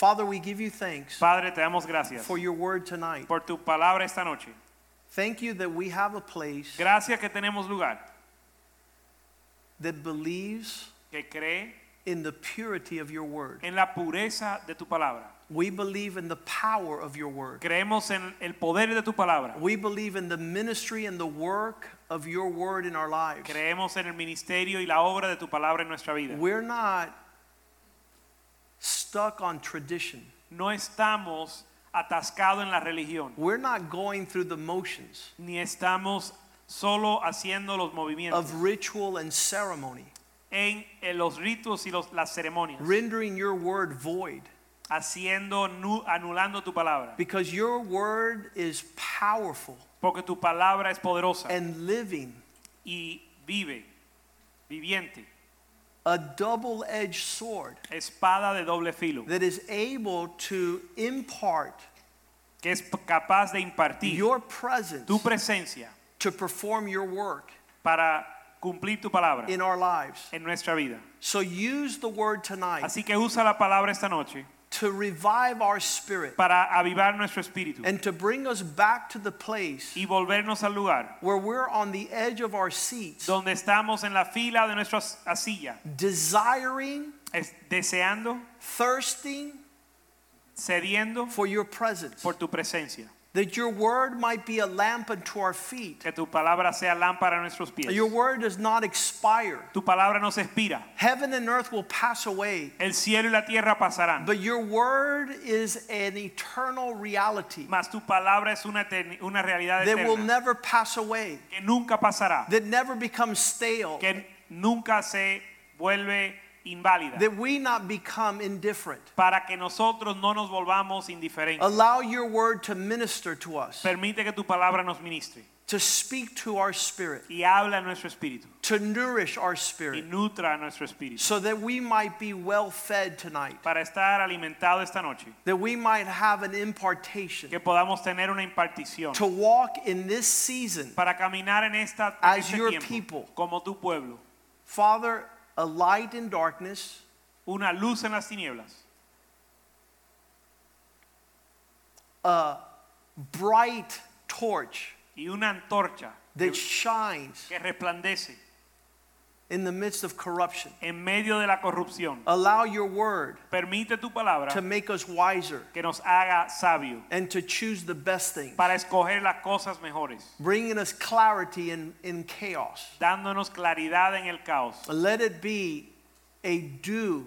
Father, we give you thanks Padre, te damos gracias for your word tonight. por tu palabra esta noche. Thank you that we have a place Gracias que tenemos lugar that believes que cree in the purity of your word. en la pureza de tu palabra. We believe in the power of your word. Creemos en el poder de tu palabra. We believe in the ministry and the work of your word in our lives. Creemos en el ministerio y la obra de tu palabra en nuestra vida. We're not stuck on tradition. No estamos atascados en la religión, We're not going through the motions ni estamos solo haciendo los movimientos of ritual and ceremony, en, en los ritos y los, las ceremonias, rendering your word void. haciendo nu- anulando tu palabra, Because your word is powerful porque tu palabra es poderosa and living, y vive, viviente, a double edged sword espada de doble filo. that is able to impart que es capaz de impartir your presence tu presencia to perform your work para cumplir tu palabra in our lives. en nuestra vida. So use the word tonight Así que usa la palabra esta noche to revive our spirit para avivar nuestro espíritu and to bring us back to the place y volvernos al lugar where we're on the edge of our seats, donde estamos en la fila de nuestra silla, desiring, es- deseando, thirsting cediendo for your presence. por tu presencia. That your word might be a lamp unto our feet. Que tu palabra sea lámpara a nuestros pies. Your word does not expire. Tu palabra no se expira. Heaven and earth will pass away, El cielo y la tierra pasarán. but your word is an eternal reality Mas tu palabra es una, una realidad eterna. that will never pass away, que nunca pasará. that never becomes stale, que nunca se vuelve inválida that we not become indifferent. para que nosotros no nos volvamos indiferentes. Allow your word to minister to us, Permite que tu palabra nos ministre to speak to our spirit, y habla a nuestro espíritu to nourish our spirit. y nutra a nuestro espíritu so that we might be well fed tonight, para estar alimentado esta noche, that we might have an impartation que podamos tener una impartición to walk in this season. para caminar en esta As este your tiempo people. como tu pueblo, Father, a light in darkness, una luz en las tinieblas, a bright torch y una antorcha that shines. que resplandece in the midst of corruption. en medio de la corrupción. Allow your word Permite tu palabra to make us wiser que nos haga sabio and to choose the best things, para escoger las cosas mejores. bringing us clarity in, in chaos. dándonos claridad en el caos. Let it be a dew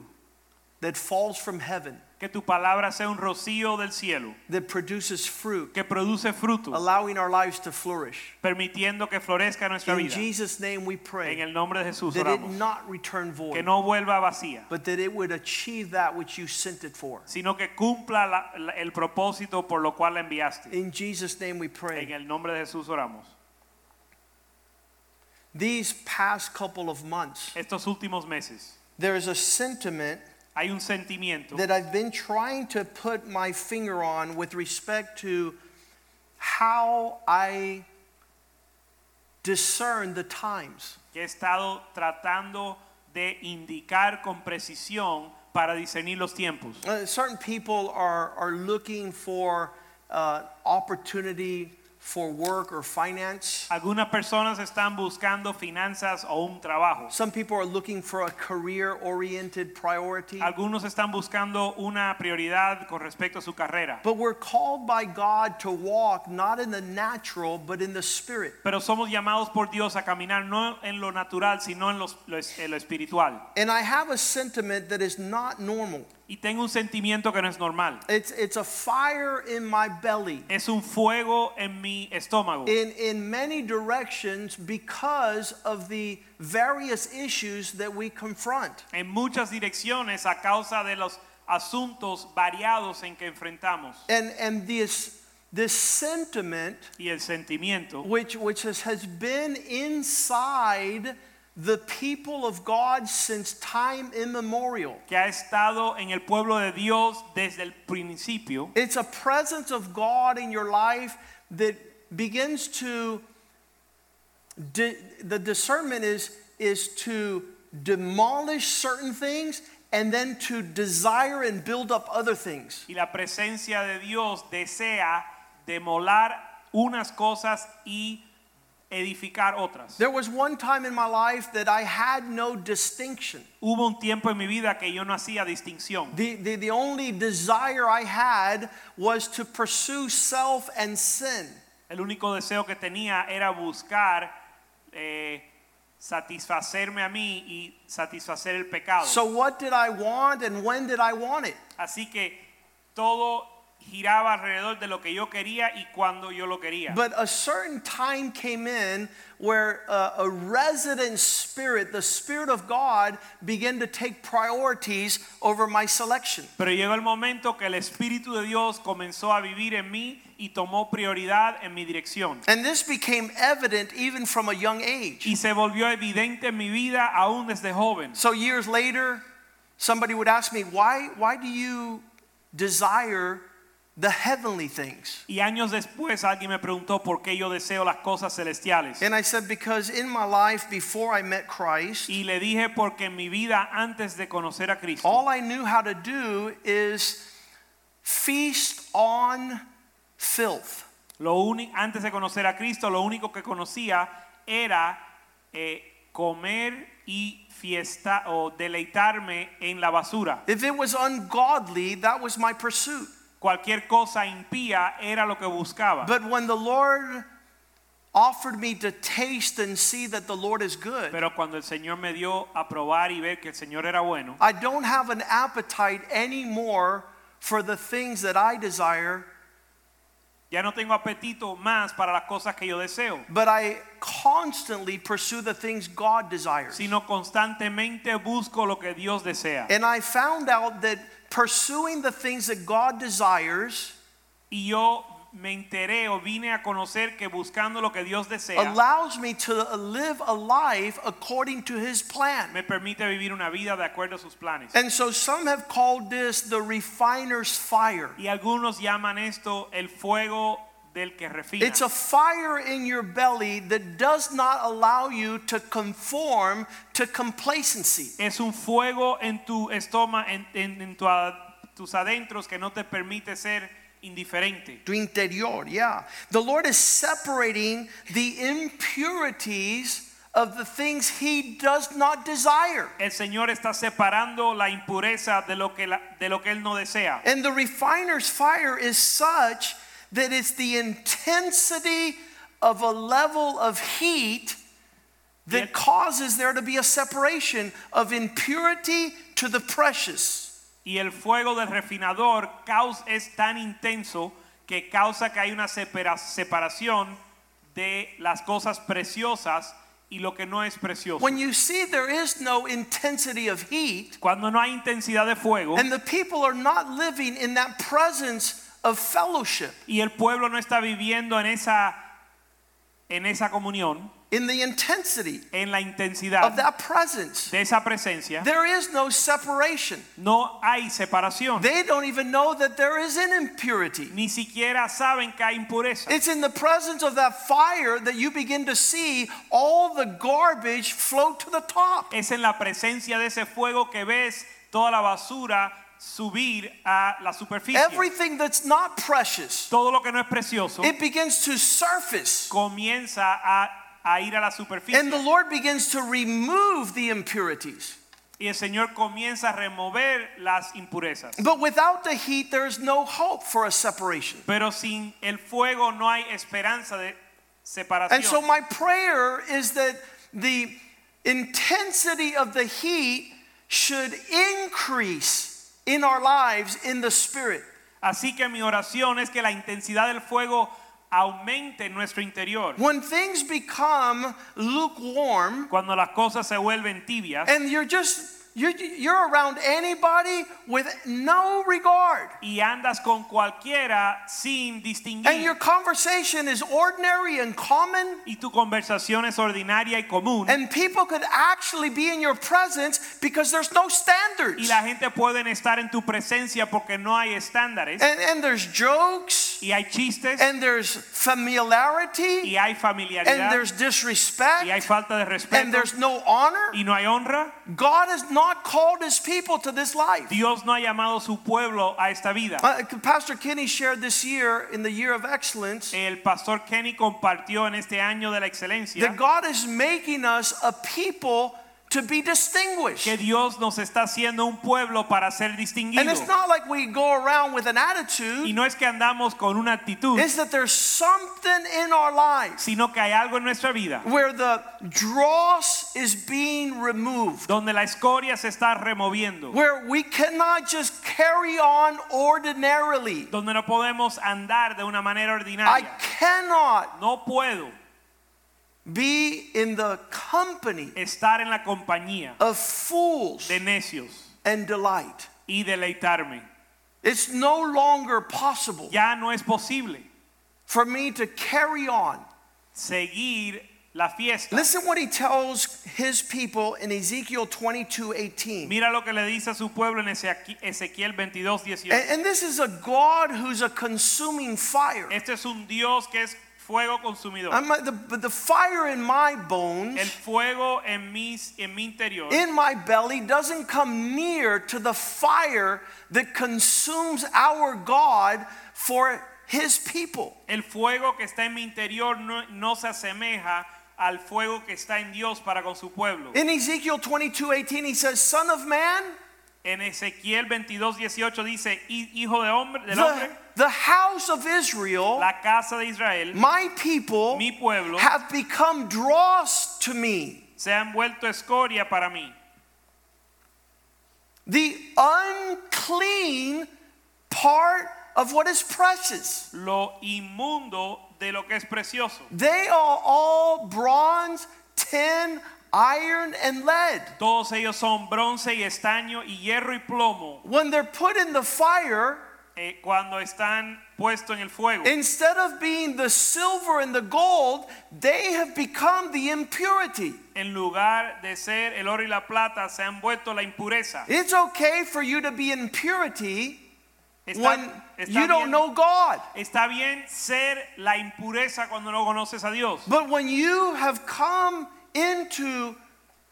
that falls from heaven Que tu palabra sea un rocío del cielo that produces fruit, que produce fruto, allowing our lives to flourish. permitiendo que florezca nuestra In vida. Jesus' name we En pray el nombre de Jesús that it oramos. not return Que void, no vuelva vacía, but that it would achieve that which you sent it for. sino que cumpla la- la- el propósito por lo cual la enviaste. In Jesus' name we En pray. el nombre de Jesús oramos. These past couple of months, Estos últimos meses there is a sentiment hay un sentimiento that I've been trying to put my finger on with respect to how I discern the times. que he estado tratando de indicar con precisión para discernir los tiempos. Uh, certain people are, are looking for uh, opportunity for work or finance. Algunas personas están buscando finanzas o un trabajo. Some people are looking for a career oriented priority. Algunos están buscando una prioridad con respecto a su carrera. But we're called by God to walk not in the natural, but in the spirit. Pero somos llamados por Dios a caminar no en lo natural, sino en, los- lo, en lo espiritual. And I have a sentiment that is not normal. Y tengo un sentimiento que no es normal. It's, it's a fire in my belly Es un fuego en mi estómago. in, in many directions because of the various issues that we confront. En muchas direcciones a causa de los asuntos variados en que enfrentamos. And, and this, this sentiment, Y el sentimiento which, which has, has been inside the people of God since time immemorial. que ha estado en el pueblo de Dios desde el principio, It's a presence of God in your life that begins to, the discernment is, is to demolish certain things and then to desire and build up other things. y la presencia de Dios desea demolar unas cosas y edificar otras. There was one time in my life that I had no distinction. Hubo un tiempo en mi vida que yo no hacía distinción. The, the, the only desire I had was to pursue self and sin. El único deseo que tenía era buscar eh, satisfacerme a mí y satisfacer el pecado. So, what did I want and when did I want it? Así que todo giraba alrededor de lo que yo quería y cuando yo lo quería. But a certain time came in where uh, a resident spirit, the Spirit of God, began to take priorities over my selection. Pero llegó el momento que el Espíritu de Dios comenzó a vivir en mí y tomó prioridad en mi dirección. And this became evident even from a young age. Y se volvió evidente en mi vida aún desde joven. So, years later, somebody would ask me, Why, why do you desire the heavenly things? Y años después alguien me preguntó por qué yo deseo las cosas celestiales. And I said, Because in my life before I met Christ, Y le dije porque en mi vida antes de conocer a Cristo, all I knew how to do is feast on filth. lo antes de conocer a Cristo, lo único que conocía era eh, comer y fiesta o deleitarme en la basura. If it was ungodly, that was my pursuit. Cualquier cosa impía era lo que buscaba. But when the Lord offered me to taste and see that the Lord is good, Pero cuando el Señor me dio a probar y ver que el Señor era bueno, I don't have an appetite anymore for the things that I desire, ya no tengo apetito más para las cosas que yo deseo, but I constantly pursue the things God desires. sino constantemente busco lo que Dios desea. And I found out that pursuing the things that God desires Y yo me enteré o vine a conocer que buscando lo que Dios desea allows me to live a life according to his plan. me permite vivir una vida de acuerdo a sus planes. And so some have called this the refiner's fire. Y algunos llaman esto el fuego del que refina. It's a fire in your belly that does not allow you to conform to complacency. Es un fuego en tu estómago, en, en- en tu tus adentros que no te permite ser indiferente. Tu interior, yeah. The Lord is separating the impurities of the things He does not desire. El Señor está separando la impureza de lo que, la- de lo que Él no desea. And the refiner's fire is such that it's the intensity of a level of heat that Yet- causes there to be a separation of impurity to the precious. Y el fuego del refinador es tan intenso que causa que hay una separación de las cosas preciosas y lo que no es precioso. When you see there is no intensity of heat, Cuando no hay intensidad de fuego and the people are not living in that presence of fellowship, y el pueblo no está viviendo en esa en esa comunión, in the intensity en la intensidad of that presence, de esa presencia, there is no separation. no hay separación. They don't even know that there is an impurity. Ni siquiera saben que hay impureza. It's in the presence of that fire that you begin to see all the garbage float to the top. Es en la presencia de ese fuego que ves toda la basura subir a la superficie. Everything that's not precious, Todo lo que no es precioso it begins to surface. comienza a, a ir a la superficie. And the Lord begins to remove the impurities. y el Señor comienza a remover las impurezas. But without the heat, there is no hope for a separation. Pero sin el fuego no hay esperanza de separación. And so, my prayer is that the intensity of the heat should increase in our lives in the Spirit. Así que mi oración es que la intensidad del fuego aumente en nuestro interior. When things become lukewarm Cuando las cosas se vuelven tibias and you're just you're, you're around anybody with no regard. y andas con cualquiera sin And your conversation is ordinary and common. Y tu conversación es ordinaria y común. And people could actually be in your presence because there's no Y standards. la gente pueden estar en tu presencia porque no hay estándares. And, and there's jokes, Y hay chistes. and there's familiarity, Y hay and familiaridad. there's Y hay disrespect, falta de and respeto. there's no honor. Y no hay honra. God has not called his people to this life. Dios no ha llamado su pueblo a esta vida. Uh, Pastor Kenny shared this year in the year of excellence El pastor Kenny compartió en este año de la that excelencia God is making us a people to be distinguished. que Dios nos está haciendo un pueblo para ser distinguido. And it's not like we go around with an attitude. Y no es que andamos con una actitud, it's that there's something in our lives sino que hay algo en nuestra vida where the dross is being removed, donde la escoria se está removiendo, where we cannot just carry on ordinarily. donde no podemos andar de una manera ordinaria. I cannot No puedo be in the company estar en la compañía of fools de necios and delight. y deleitarme. It's no longer possible Ya no es posible for me to carry on. seguir la fiesta. Listen what he tells his people in Ezekiel 22 18. Mira lo que le dice a su pueblo en Ezequiel 22, 18. And, and this is a God who's a consuming fire. Este es un Dios que es fuego consumidor. I'm, the, but the fire in my bones, El fuego en, mis, en mi interior in my belly, doesn't come near to the fire that consumes our God for his people. El fuego que está en mi interior no, no se asemeja al fuego que está en Dios para con su pueblo. In Ezekiel 22 18, he says, Son of man, En Ezequiel 22, 18 dice, "Hi- hijo de hombre, del the, hombre, the house of Israel, la casa de Israel, my people, mi pueblo, have become dross to me. se han vuelto escoria para mí. The unclean part of what is precious. Lo inmundo de lo que es precioso. They are all bronze, tin, iron, and lead. Todos ellos son bronce y estaño y hierro y plomo. When they're put in the fire, eh, cuando están puestos en el fuego. instead of being the silver and the gold, they have become the impurity. En lugar de ser el oro y la plata, se han vuelto la impureza. It's okay for you to be in purity Está, when está you don't know God. está bien ser la impureza cuando no conoces a Dios. But when you have come into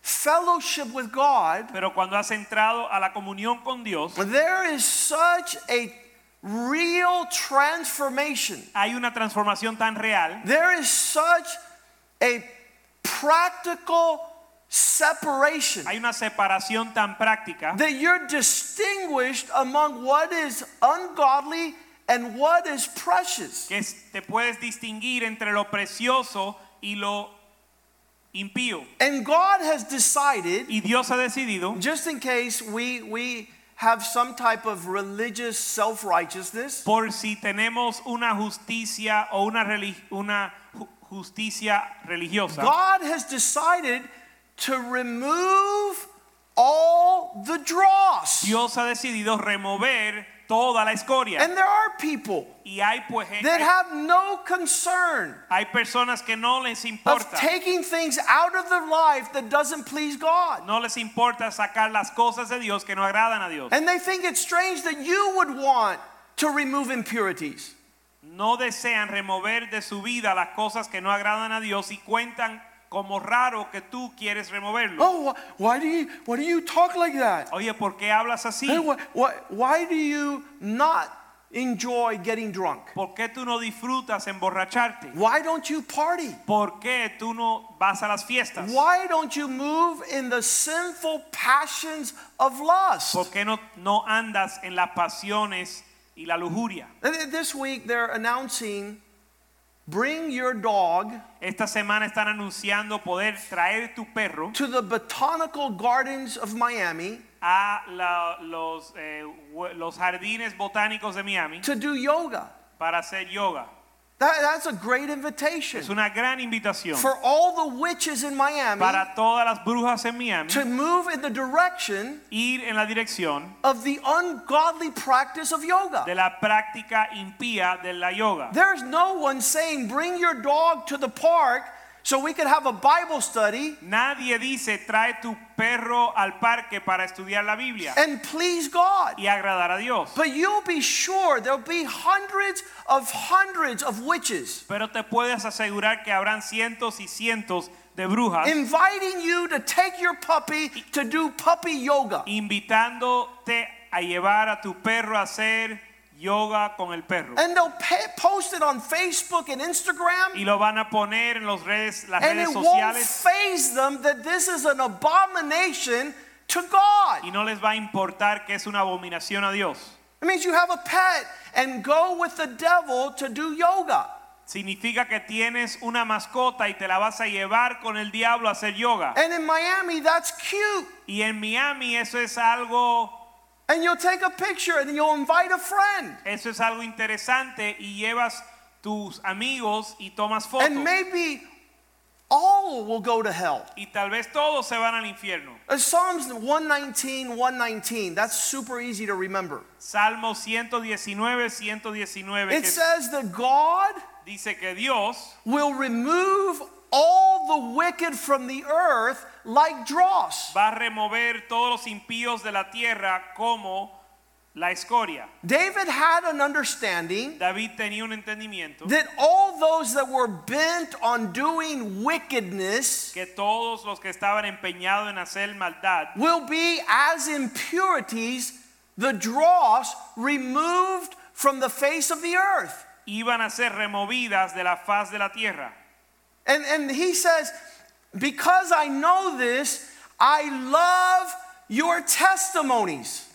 fellowship with God, Pero cuando has entrado a la comunión con Dios, there is such a real transformation. hay una transformación tan real, There is such a practical separation hay una separación tan práctica that you're distinguished among what is ungodly and what is precious. que te puedes distinguir entre lo precioso y lo impío. And God has decided, Y Dios ha decidido, just in case we, we have some type of religious self righteousness, por si tenemos una justicia o una, relig- una justicia religiosa, God has decided to remove all the dross. Dios ha decidido remover toda la escoria. And there are people Y hay pues that have no concern hay personas que no les of taking things out of their life that doesn't please God. no les importa sacar las cosas de Dios que no agradan a Dios. And they think it's strange that you would want to remove impurities. No desean remover de su vida las cosas que no agradan a Dios y cuentan como raro que tú quieres removerlo. Oh, wh- why do you why do you talk like that? Oye, ¿por qué hablas así? Hey, wh- wh- why do you not enjoy getting drunk? ¿Por qué tú no disfrutas emborracharte? Why don't you party? ¿Por qué tú no vas a las fiestas? Why don't you move in the sinful passions of lust? ¿Por qué no, no andas en las pasiones y la lujuria? This week they're announcing bring your dog Esta semana están anunciando poder traer tu perro to the botanical gardens of Miami a la- los, eh, hue- los jardines botánicos de Miami to do yoga. para hacer yoga. That, that's a great invitation Es una gran invitación for all the witches in Miami para todas las brujas en Miami to move in the direction ir en la dirección of the ungodly practice of yoga. de la práctica impía de la yoga. There's no one saying, bring your dog to the park so we could have a Bible study Nadie dice trae tu perro al parque para estudiar la Biblia and please God. y agradar a Dios. But you'll be sure there'll be hundreds of hundreds of witches Pero te puedes asegurar que habrán cientos y cientos de brujas inviting you to take your puppy to do puppy yoga. invitándote a llevar a tu perro a hacer yoga con el perro. And they'll post it on Facebook and Instagram. Y lo van a poner en los redes, las And it redes won't sociales faze them that this is an abomination to God. y no les va a importar que es una abominación a Dios. It means you have a pet and go with the devil to do yoga. Significa que tienes una mascota y te la vas a llevar con el diablo a hacer yoga. And in Miami, that's cute. Y en Miami eso es algo And you'll take a picture and you'll invite a friend. eso es algo interesante y llevas tus amigos y tomas fotos. And maybe all will go to hell. Y tal vez todos se van al infierno. Uh, Psalms 119, 119, that's super easy to remember. Salmo 119, 119 It says that God dice que Dios will remove all the wicked from the earth like dross. va a remover todos los impíos de la tierra como la escoria. David had an understanding David tenía un entendimiento that all those that were bent on doing wickedness que todos los que estaban empeñados en hacer maldad will be as impurities, the dross removed from the face of the earth. iban a ser removidas de la faz de la tierra. And, and he says, Because I know this, I love your testimonies.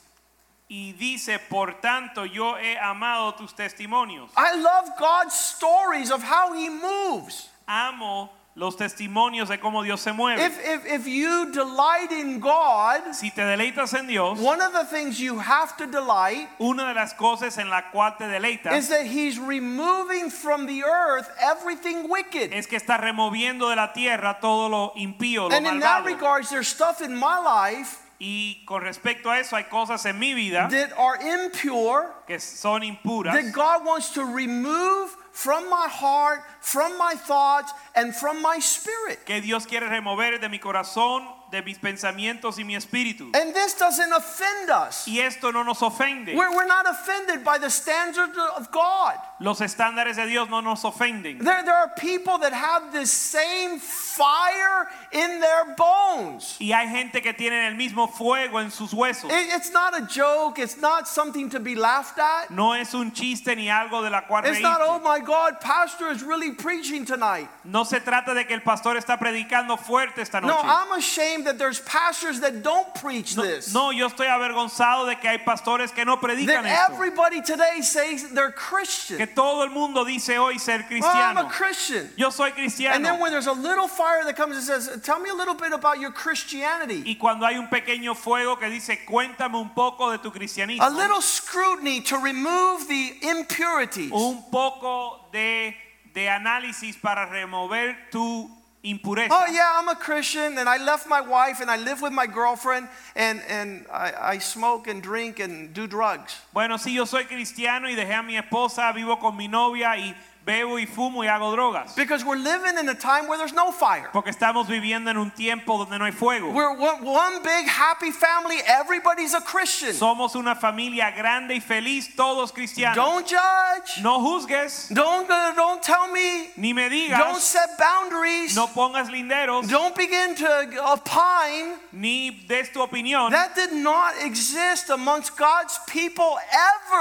Y dice, por tanto, yo he amado tus testimonios. I love God's stories of how he moves. Amo los testimonios de cómo Dios se mueve. If, if, if you delight in God, si te deleitas en Dios, one of the things you have to delight una de las cosas en la cual te deleitas is that he's removing from the earth everything wicked. es que está removiendo de la tierra todo lo impío, lo And in that malvado. regards, there's stuff in my life Y con respecto a eso hay cosas en mi vida that are impure que son impuras that God wants to remove from my heart, from my thoughts, and from my spirit. que Dios quiere remover de mi corazón, de mis pensamientos y mi espíritu. And this doesn't offend us. Y esto no nos ofende. We're, we're not offended by the standards of God. Los estándares de Dios no nos ofenden. There, there are people that have this same fire in their bones. Y hay gente que tiene el mismo fuego en sus huesos. It- it's not a joke, it's not something to be laughed at. No es un chiste ni algo de la cual It's not, oh my God, Pastor is really preaching tonight. No se trata de que el pastor está predicando fuerte esta No, noche. I'm ashamed that there's pastors that don't preach No, this. no, yo estoy avergonzado de que hay pastores que no predican That esto. everybody today says they're Christian. Que todo el mundo dice hoy ser Well, I'm a cristiano. Christian. Yo soy And then cristiano. when there's a little fire that comes and says, Tell me a little bit about your Christianity. Y cuando hay un pequeño fuego que dice, cuéntame un poco de tu A cristianismo. little scrutiny to remove the impurities. Un poco de, de análisis para remover tu impureza. Oh yeah, I'm a Christian and I left my wife and I live with my girlfriend and, and I, I smoke and drink and do drugs. Bueno, sí, yo soy cristiano y dejé a mi esposa, vivo con mi novia y bebo y fumo y hago drogas. Because we're living in a time where there's no fire. Porque estamos viviendo en un tiempo donde no hay fuego. We're one, one big happy family, everybody's a Christian. Somos una familia grande y feliz, todos cristianos. Don't judge. No juzgues, Don't, uh, don't tell me. ni me Don't digas, set boundaries. no pongas linderos, Don't begin to opine. ni des tu opinión. That did not exist amongst God's people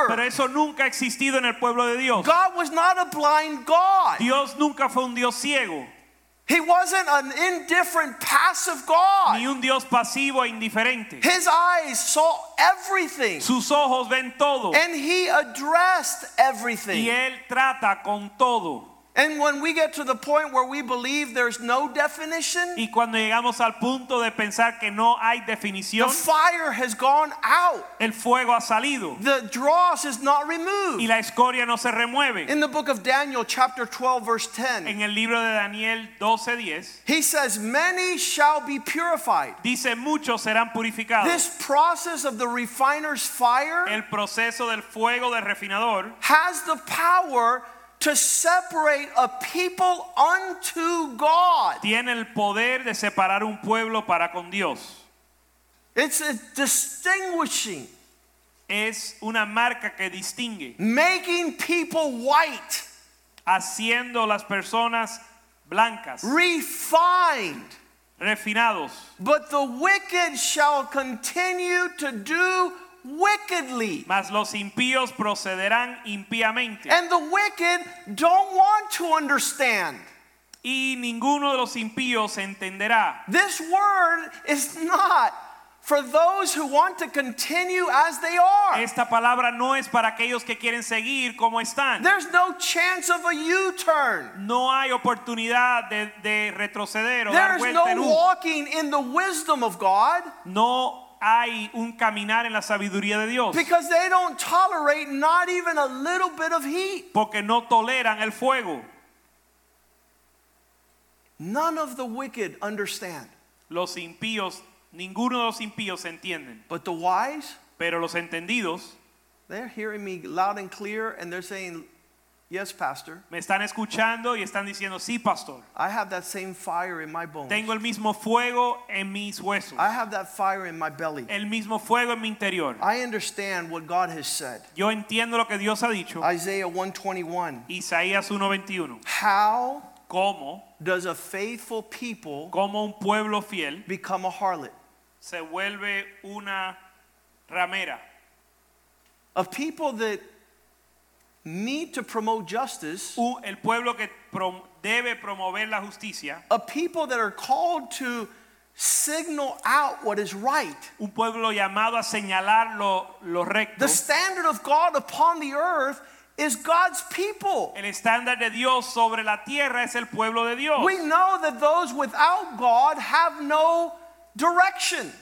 Pero ever. eso nunca ha existido en el pueblo de Dios. God was not a blind God. Dios nunca fue un Dios ciego, He wasn't an indifferent, passive God. ni un Dios pasivo e indiferente. His eyes saw everything. Sus ojos ven todo And he addressed everything. y. Él trata con todo. And when we get to the point where we believe there's no definition, Y cuando llegamos al punto de pensar que no hay the fire has gone out. el fuego ha salido The dross is not y removed. la escoria no se remueve. In the book of Daniel, chapter 12, verse 10, En el libro de Daniel 12:10 he says, Many shall be purified. dice muchos serán purificados. This process of the refiner's fire El proceso del fuego del refinador has the power to separate a people unto God. tiene el poder de separar un pueblo para con Dios. It's a distinguishing, Es una marca que distingue, making people white, haciendo las personas blancas, refined. refinados. But the wicked shall continue to do wickedly. Mas los impíos procederán impíamente. And the wicked don't want to understand. Y ninguno de los impíos entenderá. This word is not for those who want to continue as they are. Esta palabra no es para aquellos que quieren seguir como están. There's no chance of a U turn. No hay oportunidad de, de retroceder o There dar vuelta en no U. walking in the wisdom of God No hay un caminar en la sabiduría de Dios. because they don't tolerate not even a little bit of heat. Porque no toleran el fuego. None of the wicked understand, Los impíos, ninguno de los impíos entienden. but the wise, Pero los entendidos they're hearing me loud and clear and they're saying, Yes, Pastor, me están escuchando y están diciendo, sí, pastor. I have that same fire in my bones. Tengo el mismo fuego en mis huesos. I have that fire in my belly. El mismo fuego en mi interior. I understand what God has said. Yo entiendo lo que Dios ha dicho. Isaiah 121. Isaías 1:21. How ¿Cómo, does a faithful people cómo un pueblo fiel become a harlot? se vuelve una ramera? A people that need to promote justice, U- el pueblo que prom- debe promover la justicia, a people that are called to signal out what is right. un pueblo llamado a señalar lo, lo recto. The standard of God upon the earth is God's people. El estándar de Dios sobre la tierra es el pueblo de Dios. We know that those without God have no direction.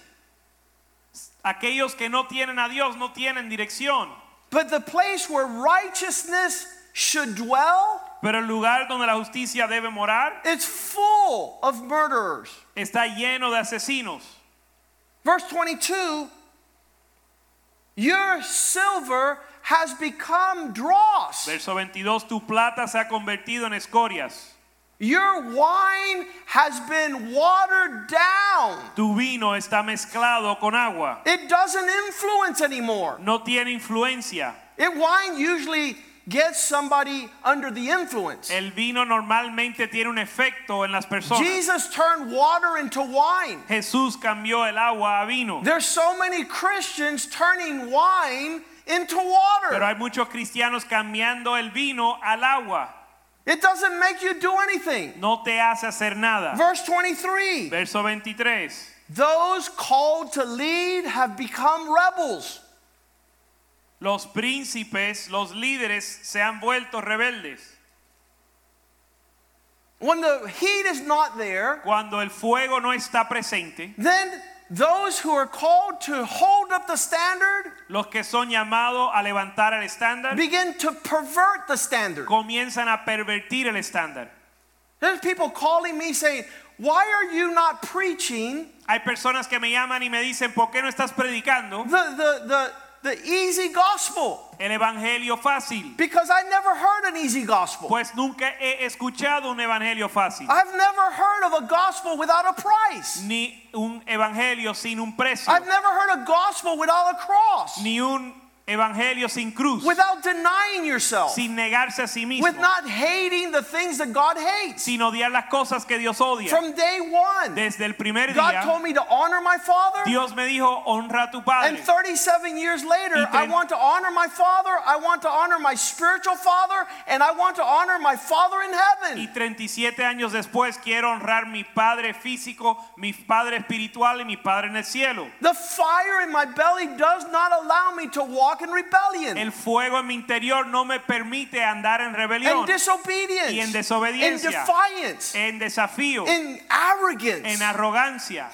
Aquellos que no tienen a Dios no tienen dirección. But the place where righteousness should dwell, Pero el lugar donde la justicia debe morar it's full of murderers. está lleno de asesinos. Verse 22 Your silver has become dross. Verso 22, tu plata se ha convertido en escorias. Your wine has been watered down. Tu vino está mezclado con agua. It doesn't influence anymore. No tiene influencia. It wine usually gets somebody under the influence. El vino normalmente tiene un efecto en las personas. Jesus turned water into wine. Jesús cambió el agua a vino. There's so many Christians turning wine into water. Pero hay muchos cristianos cambiando el vino al agua. It doesn't make you do anything. No te hace hacer nada. Verse 23 Verso 23. Those called to lead have become rebels. Los príncipes, los líderes se han vuelto rebeldes. When the heat is not there, Cuando el fuego no está presente, then those who are called to hold up the standard los que son llamados a levantar el estándar begin to pervert the standard. comienzan a pervertir el estándar. There's people calling me saying, Why are you not preaching Hay personas que me llaman y me dicen, ¿por qué no estás predicando the, the, the, the easy gospel? el evangelio fácil? Because I never heard an easy gospel. Pues nunca he escuchado un evangelio fácil, I've never heard of a gospel without a price. ni un evangelio sin un precio, I've never heard a gospel without a cross, ni un evangelio sin cruz, without denying yourself, sin negarse a sí mismo, with not hating the things that God hates. sin odiar las cosas que Dios odia. From day one, Desde el primer God día, told me to honor my father. Dios me dijo, honra a tu And 37 years later, I want to honor my father, I want to honor my spiritual father, and I want to honor my father in Y heaven. 37 años después quiero honrar mi padre físico, mi padre espiritual y mi padre en el cielo. The fire in my belly does not allow me to water walk in rebellion El fuego en mi interior no me permite andar en and rebelión, disobedience, y en desobediencia. in defiance, en desafío, in arrogance. en arrogancia.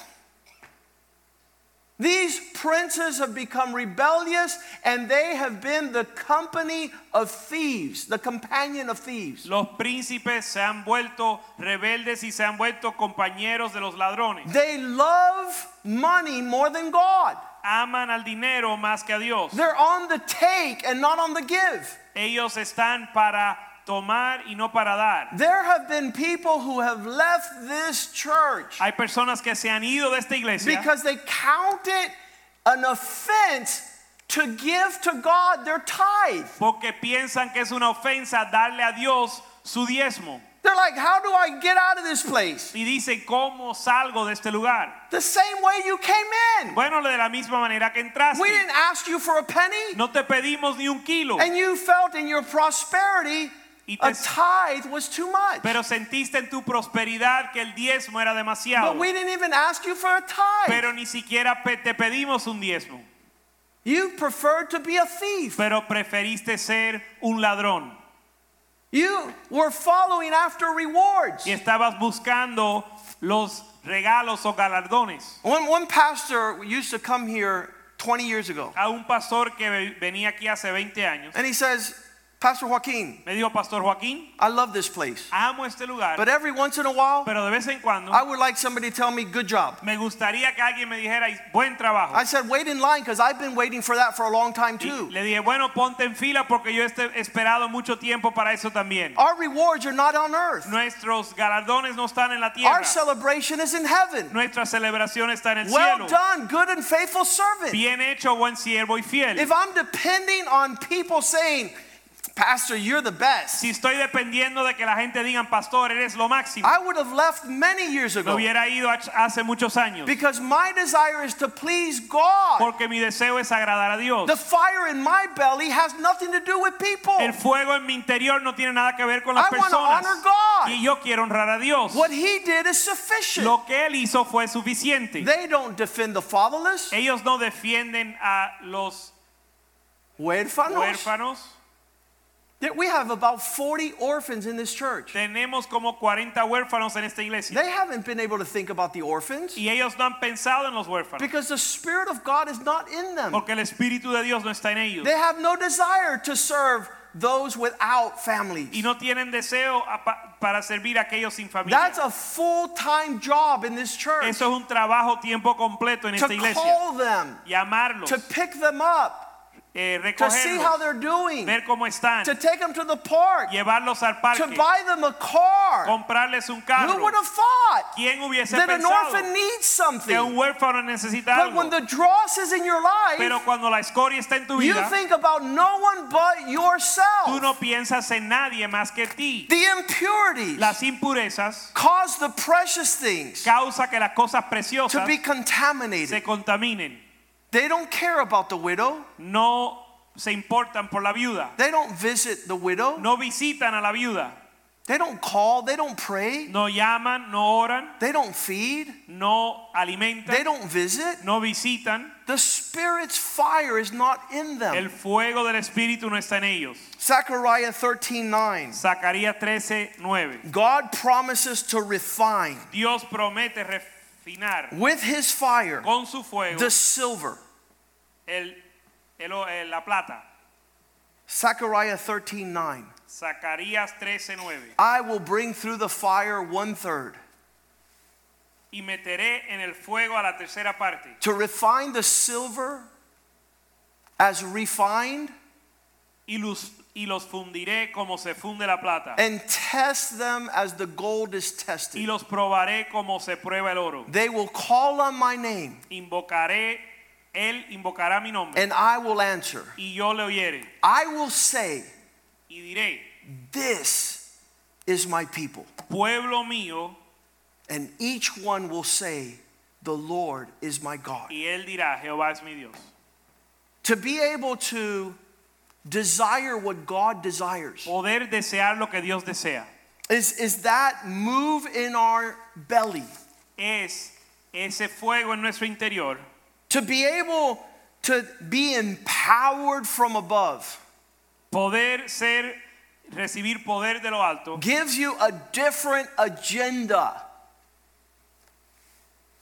These princes have become rebellious and they have been the company of thieves, the companion of thieves. Los príncipes se han vuelto rebeldes y se han vuelto compañeros de los ladrones. They love money more than God. Aman al dinero más que a Dios. They're on the take and not on the give. Ellos están para tomar y no para dar. There have been people who have left this church Hay personas que se han ido de esta iglesia because they count it an offense to give to God their tithe. porque piensan que es una ofensa darle a Dios su diezmo. They're like, how do I get out of this place? Y dicen, ¿cómo salgo de este lugar? The same way you came in. Bueno, de la misma manera que entraste. We didn't ask you for a penny, No te pedimos ni un kilo, and you felt in your prosperity a tithe was too much. pero sentiste en tu prosperidad que el diezmo era demasiado. But we didn't even ask you for a tithe. Pero ni siquiera te pedimos un diezmo. You preferred to be a thief. Pero preferiste ser un ladrón. You were following after rewards. Y estabas buscando los regalos o galardones. One, one pastor used to come here 20 years ago, A un pastor que ve- venía aquí hace 20 años. and he says, Pastor Joaquin, Me dijo, Pastor Joaquín, I love this place. amo este lugar, But every once in a while, pero de vez en cuando I would like somebody to tell me, good job. me gustaría que alguien me dijera, buen trabajo. I said, wait in line because I've been waiting for that for a long time too. le dije, bueno, ponte en fila porque yo he esperado mucho tiempo para eso también. Our rewards are not on earth. Nuestros galardones no están en la tierra. Our celebration is in heaven. Nuestra celebración está en el Well cielo. done, good and faithful servant. Bien hecho, buen siervo y fiel. If I'm depending on people saying, Pastor, you're the best, Si estoy dependiendo de que la gente diga, pastor, eres lo máximo, I would have left many years me ago hubiera ido hace muchos años. because my desire is to please God. Porque mi deseo es agradar a Dios. The fire in my belly has nothing to do with people. El fuego en mi interior no tiene nada que ver con las I personas. honor God. Y yo quiero honrar a Dios. What he did is sufficient. Lo que él hizo fue suficiente. They don't defend the fatherless, Ellos no defienden a los huérfanos. huérfanos. We have about 40 orphans in this church. Tenemos como 40 huérfanos en esta iglesia. They haven't been able to think about the orphans Y ellos no han pensado en los huérfanos. because the Spirit of God is not in them. Porque el Espíritu de Dios no está en ellos. They have no desire to serve those without families. Y no tienen deseo para servir a aquellos sin familia. That's a full time job in this church Eso es un trabajo tiempo completo en esta iglesia. to call them, Llamarlos, to pick them up, eh, to see how they're doing, ver cómo están, to take them to the park, llevarlos al to buy them a car. comprarles un Who would have thought ¿Quién hubiese that an orphan needs que un something? huérfano necesita But when the dross is in your Pero life, cuando la escoria está en tu you think about no one but tú yourself. no piensas en nadie más que ti. The impurities Las impurezas cause the precious things causa que las cosas to preciosas be se contaminated. contaminen. They don't care about the widow. No se importan por la viuda. They don't visit the widow. No visitan a la viuda. They don't call. They don't pray. No llaman, no oran, They don't feed. no alimentan. They don't visit. no visitan. The Spirit's fire is not in them. El fuego del Espíritu no está en ellos. Zechariah 13 9. Zacarías 13, 9. God promises to refine Dios promete with his fire con su fuego the silver. el, el- el- la plata. Zechariah 13 9. Zacarías 13, 9. I will bring through the fire one third Y meteré en el fuego a la tercera parte. to refine the silver as refined Y y los fundiré como se funde la plata. and test them as the gold is Y tested. los probaré como se prueba el oro. They will call on my name Invocaré, él invocará mi nombre. and I will answer. Y yo le oyere. I will say, Y diré, This is my people. pueblo mío. And each one will say, The Lord is my God. Y él dirá, Jehová es mi Dios. To be able to desire what God desires Poder desear lo que Dios desea. is, is that move in our belly. Es ese fuego en nuestro interior. To be able to be empowered from above Poder ser, recibir poder de lo alto, gives you a different agenda.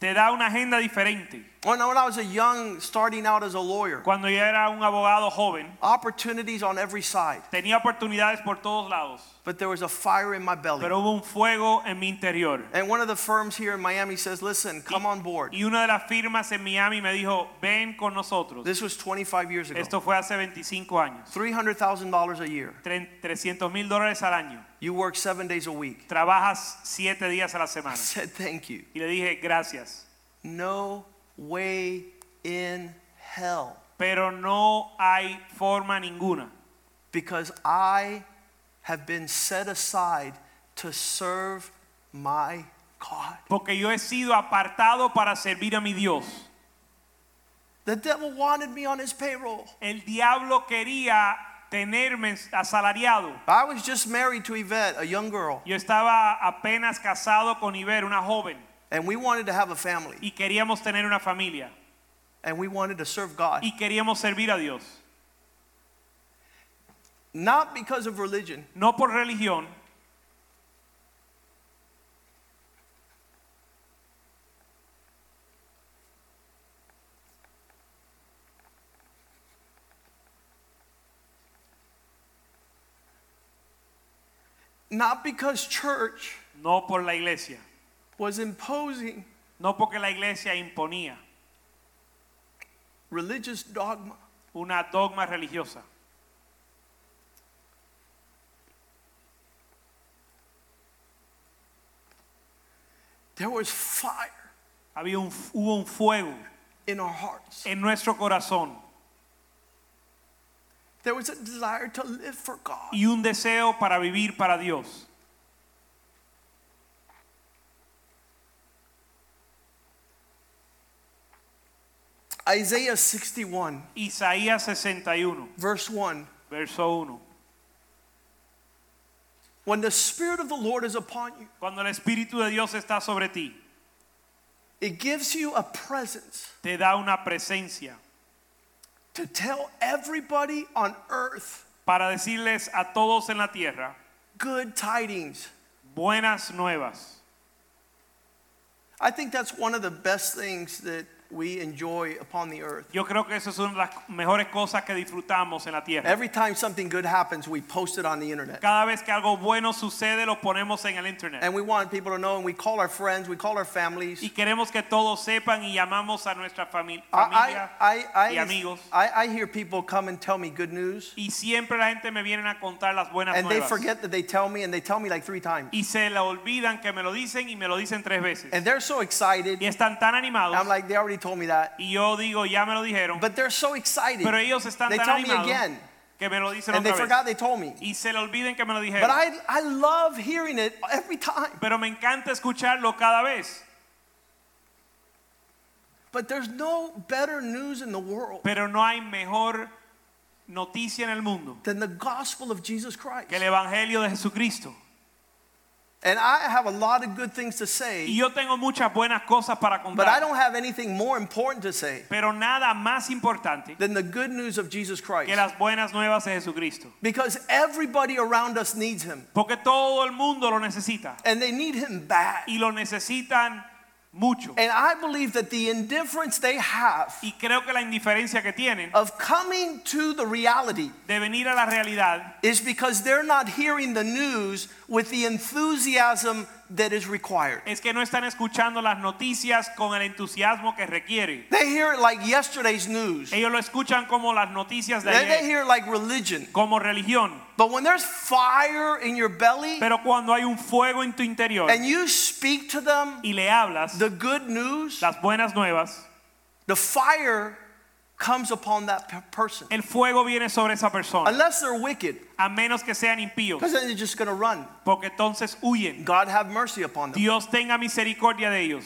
te da una agenda diferente. When, when I was a young, starting out as a lawyer, Cuando yo era un abogado joven, opportunities on every side, tenía oportunidades por todos lados, but there was a fire in my belly. pero hubo un fuego en mi interior. And one of the firms here in Miami says, listen, come on board. Y una de las firmas en Miami me dijo, ven con nosotros. This was 25 years ago. Esto fue hace 25 años. $300,000 a year. Tre- 300 mil dólares al año. You work seven days a week. Trabajas siete días a la I semana. said, thank you. Y le dije, gracias. No way in hell. Pero no hay forma ninguna. Because I have been set aside to serve my God. Porque yo he sido apartado para servir a mi Dios. The devil wanted me on his payroll. El diablo quería tenerme asalariado. I was just married to Yvette, a young girl, Yo estaba apenas casado con Ivette, una joven, and we wanted to have a family, y queríamos tener una familia. and we wanted to serve God. Y queríamos servir a Dios. Not because of religion, No por religión, not because church no por la iglesia. Was imposing No porque la iglesia imponía religious dogma. una dogma religiosa. There was fire Había un, hubo un fuego in our hearts. en nuestro corazón There was a desire to live for God. y un deseo para vivir para Dios. Isaiah 61, Isaías 61, verse 1. verso 1. When the Spirit of the Lord is upon you, Cuando el Espíritu de Dios está sobre ti, it gives you a presence te da una presencia to tell everybody on earth para decirles a todos en la tierra good tidings. buenas nuevas. I think that's one of the best things that we enjoy upon the earth. Yo creo que eso es una de las mejores cosas que disfrutamos en la tierra. Every time something good happens, we post it on the internet. Cada vez que algo bueno sucede, lo ponemos en el internet. And we want people to know, and we call our friends, we call our families. Y queremos que todos sepan y llamamos a nuestra I, familia I, I, y amigos. I, I hear people come and tell me good news, Y siempre la gente me viene a contar las buenas and they forget that they tell me, and they tell me like three times. Y se le olvidan que me lo dicen y me lo dicen tres veces. And they're so excited. Y están tan animados. I'm like, they already told me that. y yo digo, ya me lo dijeron. But they're so excited. pero ellos están They tan tell me again, que me lo dicen and they otra forgot they told me. Y se le olviden que me lo dijeron. But I, I love hearing it every time. pero me encanta escucharlo cada vez. But there's no better news in the world Pero no hay mejor noticia en el mundo than the gospel of Jesus Christ. que el Evangelio de Jesucristo. And I have a lot of good things to Y say, yo tengo muchas buenas cosas para contar. but I don't have anything more important to say Pero nada más importante than the good news of Jesus Christ. que las buenas nuevas de Jesucristo. Because everybody around us needs him, Porque todo el mundo lo necesita. and they need him bad. Y lo necesitan mucho. And I believe that the indifference they have Y creo que la indiferencia que tienen of coming to the reality de venir a la realidad is because they're not hearing the news with the enthusiasm that is required. es que no están escuchando las noticias con el entusiasmo que requiere. They hear it like yesterday's news. Ellos lo escuchan como las noticias de They, they hear it like religion. como religión. But when there's fire in your belly Pero cuando hay un fuego en tu interior and you speak to them y le hablas the good news, las buenas nuevas, the fire comes upon that pe- person. el fuego viene sobre esa persona. Unless they're wicked, A menos que sean impíos, because then they're just going to run. porque entonces huyen. God have mercy upon them. Dios tenga misericordia de ellos.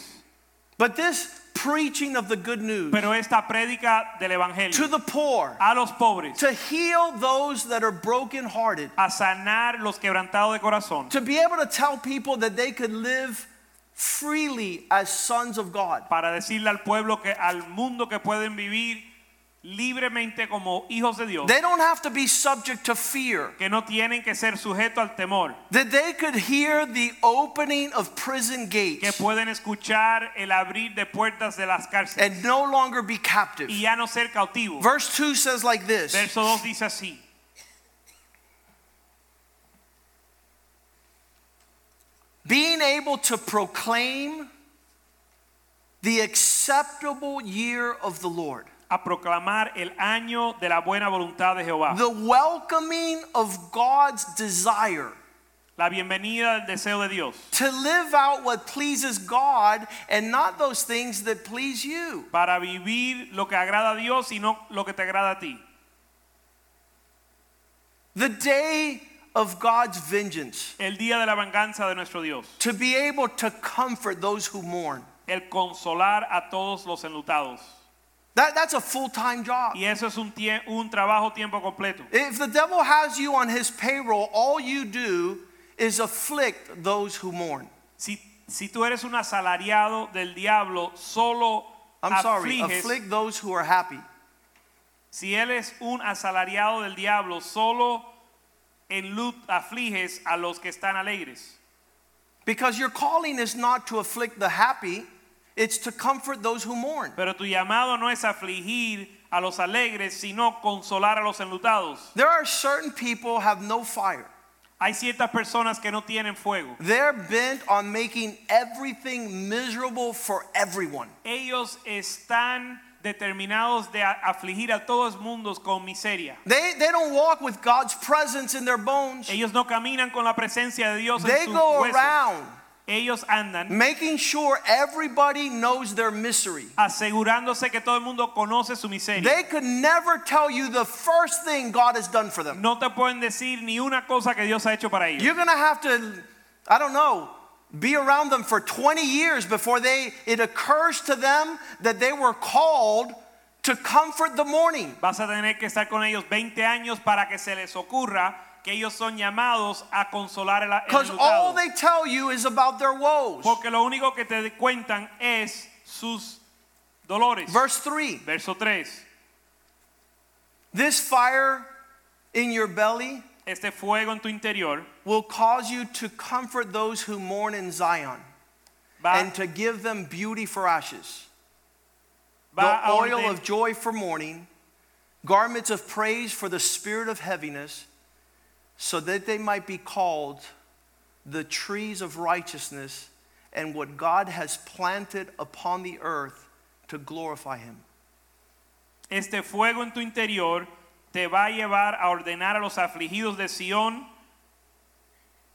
But this preaching of the good news Pero esta prédica del evangelio, to the poor, a los pobres, to heal those that are brokenhearted, a sanar los quebrantados de corazón, to be able to tell people that they could live freely as sons of God. para decirle al pueblo que al mundo que pueden vivir libremente como hijos de Dios, They don't have to be subject to fear. que no tienen que ser sujetos al temor, That they could hear the opening of prison que gates pueden escuchar el abrir de puertas de las cárceles and no longer be captive. y ya no ser cautivos. Verse 2 says like this Verso 2 dice así, being able to proclaim the acceptable year of the Lord, a proclamar el año de la buena voluntad de Jehová, the welcoming of God's desire la bienvenida del deseo de Dios, to live out what pleases God and not those things that please you. para vivir lo que agrada a Dios y no lo que te agrada a ti. The day of God's vengeance, El día de la venganza de nuestro Dios, to be able to comfort those who mourn. el consolar a todos los enlutados. That, that's a full time job. Y eso es un, tie- un trabajo tiempo completo. If the devil has you on his payroll, all you do is afflict those who mourn. Si, si tú eres un asalariado del diablo, solo I'm sorry, afliges. afflict those who are happy. Si él es un asalariado del diablo, solo en lut afliges a los que están alegres. Because your calling is not to afflict the happy, it's to comfort those who mourn. Pero tu llamado no es afligir a los alegres, sino consolar a los enlutados. There are certain people have no fire. Hay ciertas personas que no tienen fuego. They're bent on making everything miserable for everyone. Ellos están determinados de afligir a todos mundos con miseria. They, they don't walk with God's presence in their bones. Ellos no caminan con la presencia de Dios They en sus go huesos. around Ellos andan making sure everybody knows their misery. asegurándose que todo el mundo conoce su miseria. They could never tell you the first thing God has done for them. No te pueden decir ni una cosa que Dios ha hecho para ellos. You're going to have to, I don't know, be around them for 20 years before they it occurs to them that they were called to comfort the mourning. Vas a tener que estar con ellos 20 años para que se les ocurra que ellos son llamados a consolar el, el Because all they tell you is about their woes. Porque lo único que te cuentan es sus dolores. Verse 3 Verso 3. This fire in your belly Este fuego en tu interior will cause you to comfort those who mourn in Zion va, and to give them beauty for ashes. the oil of joy for mourning, garments of praise for the spirit of heaviness, so that they might be called the trees of righteousness and what God has planted upon the earth to glorify Him. Este fuego en tu interior te va a llevar a ordenar a los afligidos de Sión,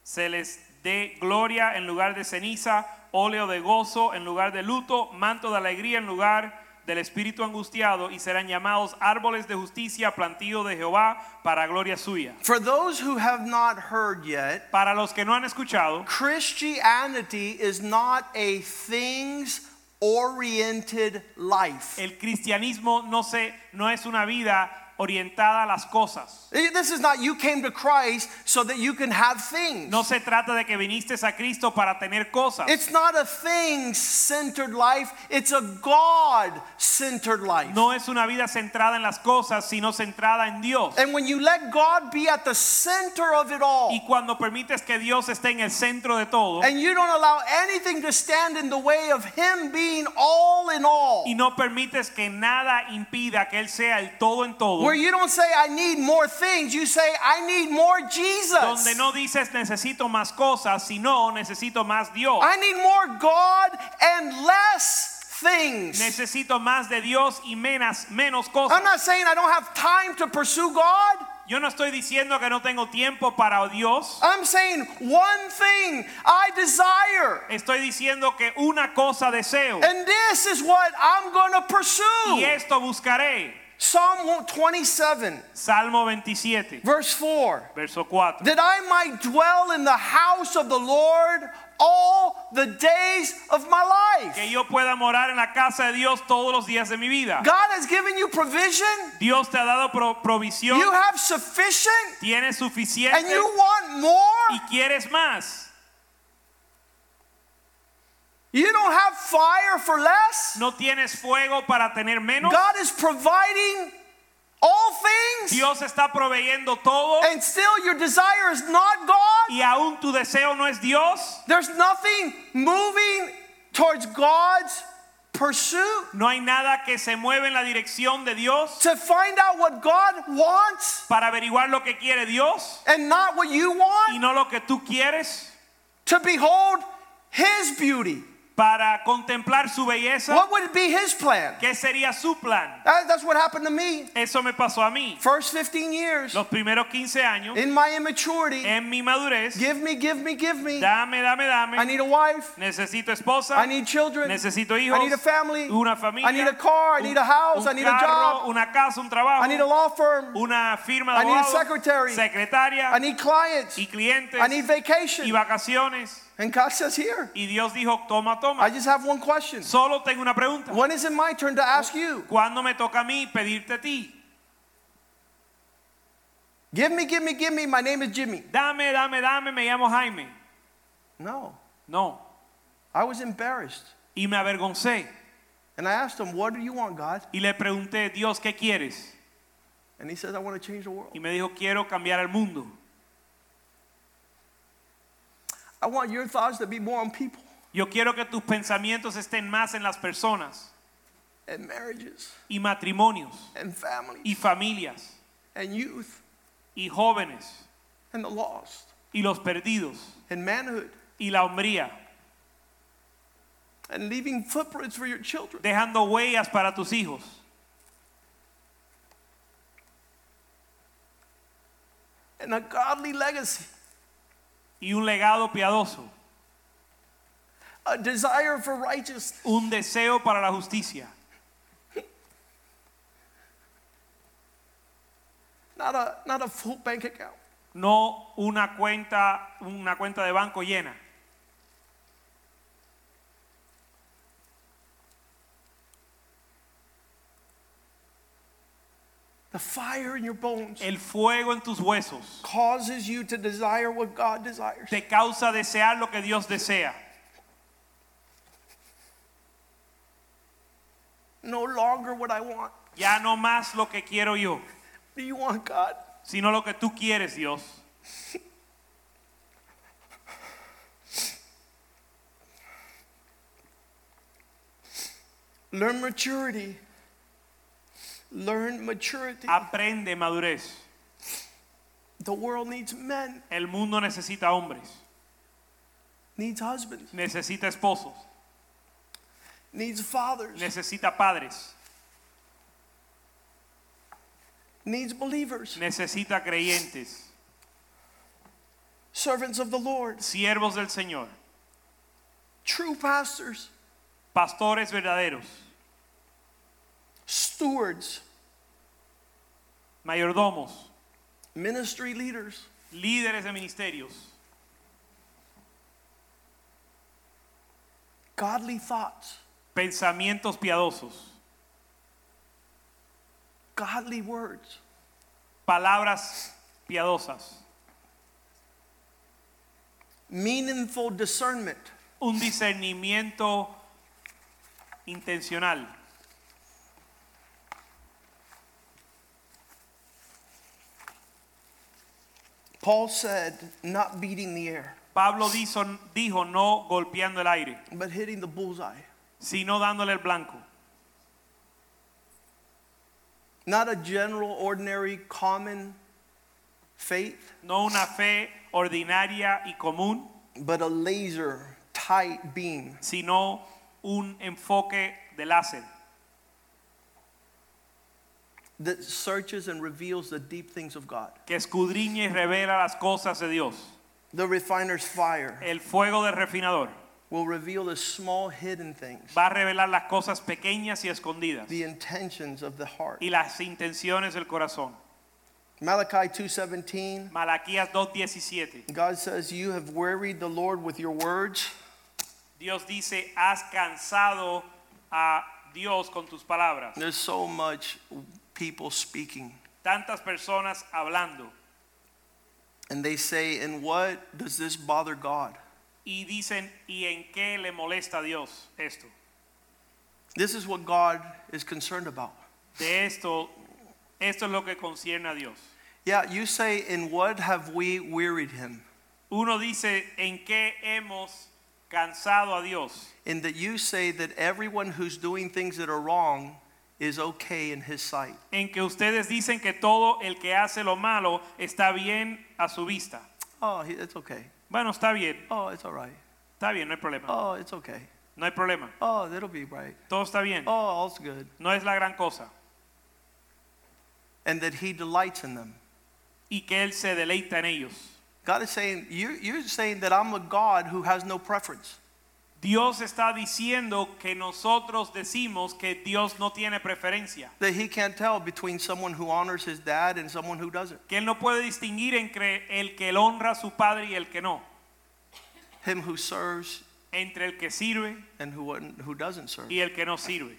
se les dé gloria en lugar de ceniza, óleo de gozo en lugar de luto, manto de alegría en lugar del espíritu angustiado, y serán llamados árboles de justicia, plantío de Jehová, para gloria suya. For those who have not heard yet, Para los que no han escuchado, Christianity is not a things oriented life. el cristianismo no, se, no es una vida orientada a las cosas. This is not you came to Christ so that you can have things. No se trata de que viniste a Cristo para tener cosas. It's not a thing centered life, it's a God centered life. No es una vida centrada en las cosas, sino centrada en Dios. And when you let God be at the center of it all, Y cuando permites que Dios esté en el centro de todo and you don't allow anything to stand in the way of Him being all in all, y no permites que nada impida que Él sea el todo en todo, where you don't say, I need more things, you say, I need more Jesus. donde no dices necesito más cosas, sino necesito más Dios. I need more God and less things. Necesito más de Dios y menos, menos cosas. I'm not saying I don't have time to pursue God. Yo no estoy diciendo que no tengo tiempo para Dios. I'm saying one thing I desire. Estoy diciendo que una cosa deseo And this is what I'm going to pursue. y esto buscaré. Psalm 27, Salmo 27, verse 4. verso 4. That I might dwell in the house of the Lord all the days of my life. Que yo pueda morar en la casa de Dios todos los días de mi vida. God has given you provision. Dios te ha dado pro- provisión, You have sufficient. tienes suficiente. And you want more. y quieres más. You don't have fire for less. No tienes fuego para tener menos. God is providing all things, Dios está proveyendo todo and still your desire is not God, y aún tu deseo no es Dios, there's nothing moving towards God's pursuit no hay nada que se mueve en la dirección de Dios to find out what God wants para averiguar lo que quiere Dios and not what you want. y no lo que tú quieres, to behold His beauty. Para contemplar su belleza. What would be His plan? ¿Qué sería su plan? That- that's what happened to me. Eso me pasó a mí. First 15 years Los primeros 15 años, in my immaturity, en mi madurez, give me, give me, give me. dame, dame, I dame. need a wife. Necesito esposa, I need children. necesito I hijos, need a family. una familia, I need a car. I need a house. un I need a carro, job. una casa, un trabajo, I need a law firm. una firma de I need a secretary. secretaria I need clients. y clientes I need y vacation. vacaciones. And God says here, Y Dios dijo, toma, I just have one question. Solo tengo una pregunta. When is it my turn to ask you? ¿Cuándo me toca a mí pedirte a ti? Give me, give me, give me. My name is Jimmy. Dame, dame, dame, me llamo Jaime. No. No. I was embarrassed. Y me avergoncé. And I asked him, What do you want, God? Y le pregunté, Dios, ¿qué quieres? And he said, I want to change the world. Y me dijo, quiero cambiar el mundo. I want your thoughts to be more on people Yo quiero que tus pensamientos estén más en las personas and marriages y matrimonios and families y familias and youth y jóvenes and the lost y los perdidos and manhood y la hombría, and leaving footprints for your children. dejando huellas para tus hijos And a godly legacy, y un legado piadoso, a desire for righteousness. un deseo para la justicia, Not a, not a full bank account. no una cuenta, una cuenta de banco llena. The fire in your bones El fuego en tus huesos causes you to desire what God desires. te causa desear lo que Dios desea. No longer what I want. Ya no más lo que quiero yo, Do you want God? sino lo que tú quieres, Dios. Learn maturity. Learn maturity. Aprende madurez. The world needs men, El mundo necesita hombres, needs husbands, necesita esposos, needs fathers, necesita padres, needs believers, necesita creyentes, servants of the Lord, siervos del Señor, true pastors, pastores verdaderos, stewards, mayordomos, ministry leaders, líderes de ministerios, godly thoughts, pensamientos piadosos, godly words, palabras piadosas, meaningful discernment, un discernimiento intencional. Paul said, not beating the air, Pablo dijo, dijo no golpeando el aire, but hitting the bullseye. sino dándole el blanco. Not a general, ordinary, common faith, No una fe ordinaria y común, but a laser tight beam sino un enfoque de láser that searches and reveals the deep things of God. que escudriña y revela las cosas de Dios. The refiner's fire El fuego del refinador will reveal the small hidden things, va a revelar las cosas pequeñas y escondidas the intentions of the heart. y las intenciones del corazón. Malachi 2:17 Malaquías 2:17. God says you have wearied the Lord with your words Dios dice, has cansado a Dios con tus palabras. There's so much people speaking Tantas personas hablando and they say "And what does this bother God? y dicen, ¿y en qué le molesta a Dios esto? This is what God is concerned about. De esto Esto es lo que concierne a Dios. Yeah, you say, In what have we wearied him? Uno dice, ¿en qué hemos cansado a Dios? In that you say that everyone who's doing things that are wrong is okay in his sight. En que ustedes dicen que todo el que hace lo malo está bien a su vista. Oh, he- it's okay. Bueno, está bien, Oh, it's all right. está bien, no hay problema. Oh, it's okay. No hay problema. Oh, that'll be right. Todo está bien. Oh, all's good. No es la gran cosa. And that he delights in them. Y que Él se deleita en ellos. God is saying, you're, you're saying that I'm a God who has no preference. Dios está diciendo que nosotros decimos que Dios no tiene preferencia. That he can't tell between someone who honors his dad and someone who doesn't. Que Él no puede distinguir entre el que él honra a su padre y el que no. Him who serves Entre el que sirve and who, who doesn't serve. y el que no sirve.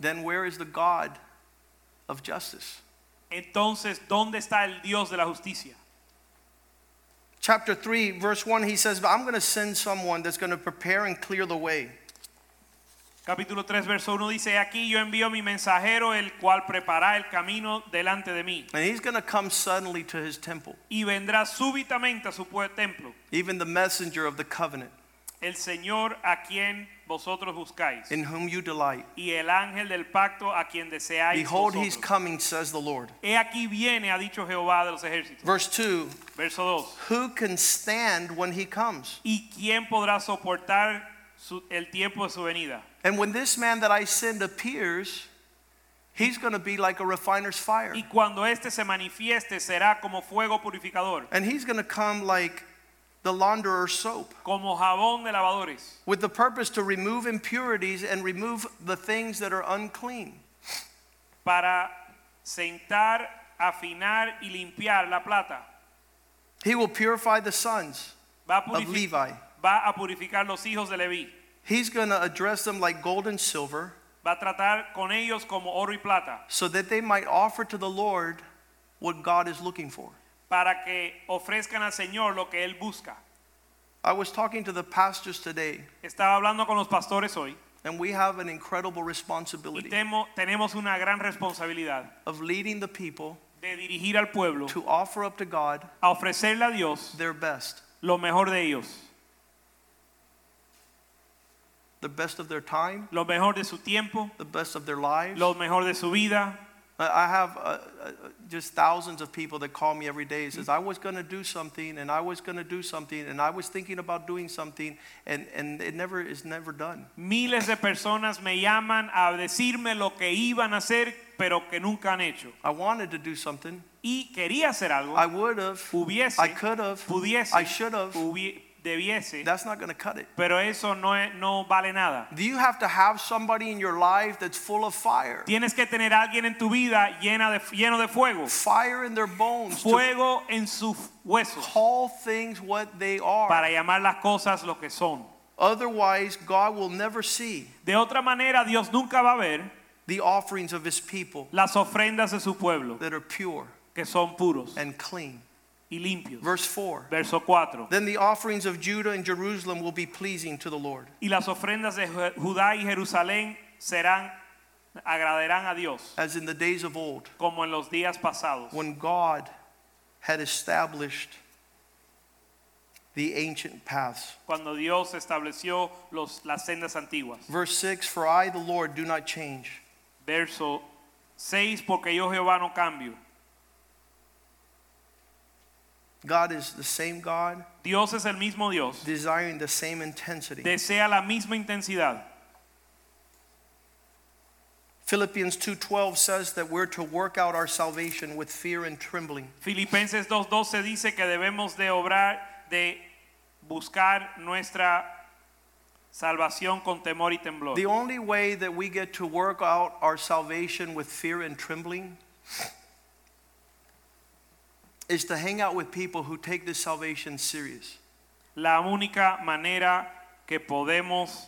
Then where is the God of justice? Entonces, ¿dónde está el Dios de la justicia? Chapter 3, verse 1, he says, But I'm going to send someone that's going to prepare and clear the way. Capítulo 3, verso 1 dice, aquí yo envío mi mensajero, el cual preparará el camino delante de mí. And he's going to come suddenly to his temple, Y vendrá súbitamente a su templo, even the messenger of the covenant, el Señor a quien vosotros buscáis, in whom you delight. y el ángel del pacto a quien deseáis Behold, he's vosotros. coming, says the Lord. He aquí viene, ha dicho Jehová de los ejércitos. Verse 2 Verso 2. Who can stand when he comes? ¿Y quién podrá soportar su- el tiempo de su venida? And when this man that I send appears, he's going to be like a refiner's fire. Y cuando éste se manifieste será como fuego purificador, And he's going to come like the launderer's soap, como jabón de lavadores, with the purpose to remove impurities and remove the things that are unclean. para sentar, afinar y limpiar la plata. He will purify the sons Va a, of purifi- Levi. va a purificar los hijos de Leví. He's going to address them like gold and silver Va a tratar con ellos como oro y plata, so that they might offer to the Lord what God is looking for. Para que ofrezcan al Señor lo que Él busca. I was talking to the pastors today, Estaba hablando con los pastores hoy and we have an incredible y responsibility temo- tenemos una gran responsabilidad of leading the people de dirigir al pueblo to offer up to God a ofrecerle a Dios their best, lo mejor de ellos, the best of their time, lo mejor de su tiempo, the best of their lives. lo mejor de su vida. I have uh, uh, just thousands of people that call me every day. and Says I was going to do something, and I was going to do something, and I was thinking about doing something, and and it never is never done. Miles de personas me llaman a decirme lo que iban a hacer, pero que nunca han hecho. I wanted to do something. Y quería hacer algo, I would have. hubiese, I could have. pudiese, I should have. Debiese, That's not going to cut it. pero eso no, es- no vale nada. Do you have to have somebody in your life that's full of fire? Tienes que tener alguien en tu vida llena de, lleno de fuego, Fire in their bones fuego en sus huesos, call things what they are. para llamar las cosas lo que son. Otherwise, God will never see De otra manera, Dios nunca va a ver the offerings of his people las ofrendas de su pueblo, that are pure que son puros and clean. Y limpios. Verse 4. Verso 4. Then the offerings of Judah and Jerusalem will be pleasing to the Lord. Y las ofrendas de Judá y Jerusalén serán, agradarán a Dios, As in the days of old, como en los días pasados, when God had established the ancient paths. cuando Dios estableció los, las sendas antiguas. Verse 6 For I, the Lord, do not change. Verso 6, porque yo Jehová no cambio. God is the same God, Dios es el mismo Dios, desiring the same intensity. desea la misma intensidad. Philippians 2:12 says that we're to work out our salvation with fear and trembling. Filipenses 2.12 dice que debemos de obrar, de buscar nuestra salvación con temor y temblor. The only way that we get to work out our salvation with fear and trembling is to hang out with people who take this salvation serious. La única manera que podemos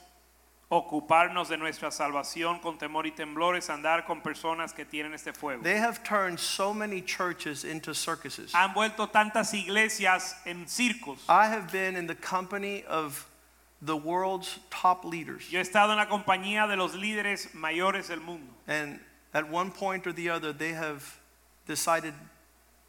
ocuparnos de nuestra salvación con temor y temblor es andar con personas que tienen este fuego. They have turned so many churches into circuses. Han vuelto tantas iglesias en circos. I have been in the company of the world's top leaders. Yo he estado en la compañía de los líderes mayores del mundo. And at one point or the other, they have decided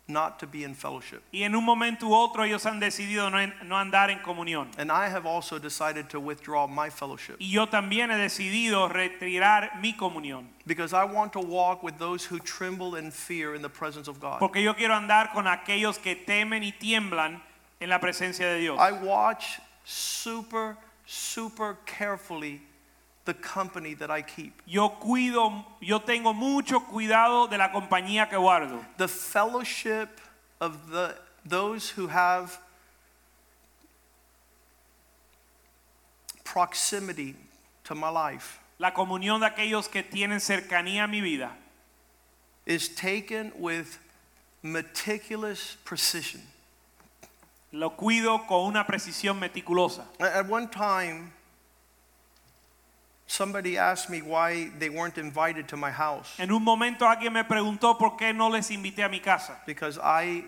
not to be in fellowship. Y en un momento u otro ellos han decidido no, no andar en comunión. And I have also decided to withdraw my fellowship Y yo también he decidido retirar mi comunión. because I want to walk with those who tremble and fear in the presence of God. Porque yo quiero andar con aquellos que temen y tiemblan en la presencia de Dios. I watch super, super carefully the company that I keep. Yo cuido, yo tengo mucho cuidado de la compañía que guardo. The fellowship of the, those who have proximity to my life La comunión de aquellos que tienen cercanía a mi vida is taken with meticulous precision. lo cuido con una precisión meticulosa. At one time, somebody asked me why they weren't invited to my house En un momento alguien me preguntó por qué no les invité a mi casa because I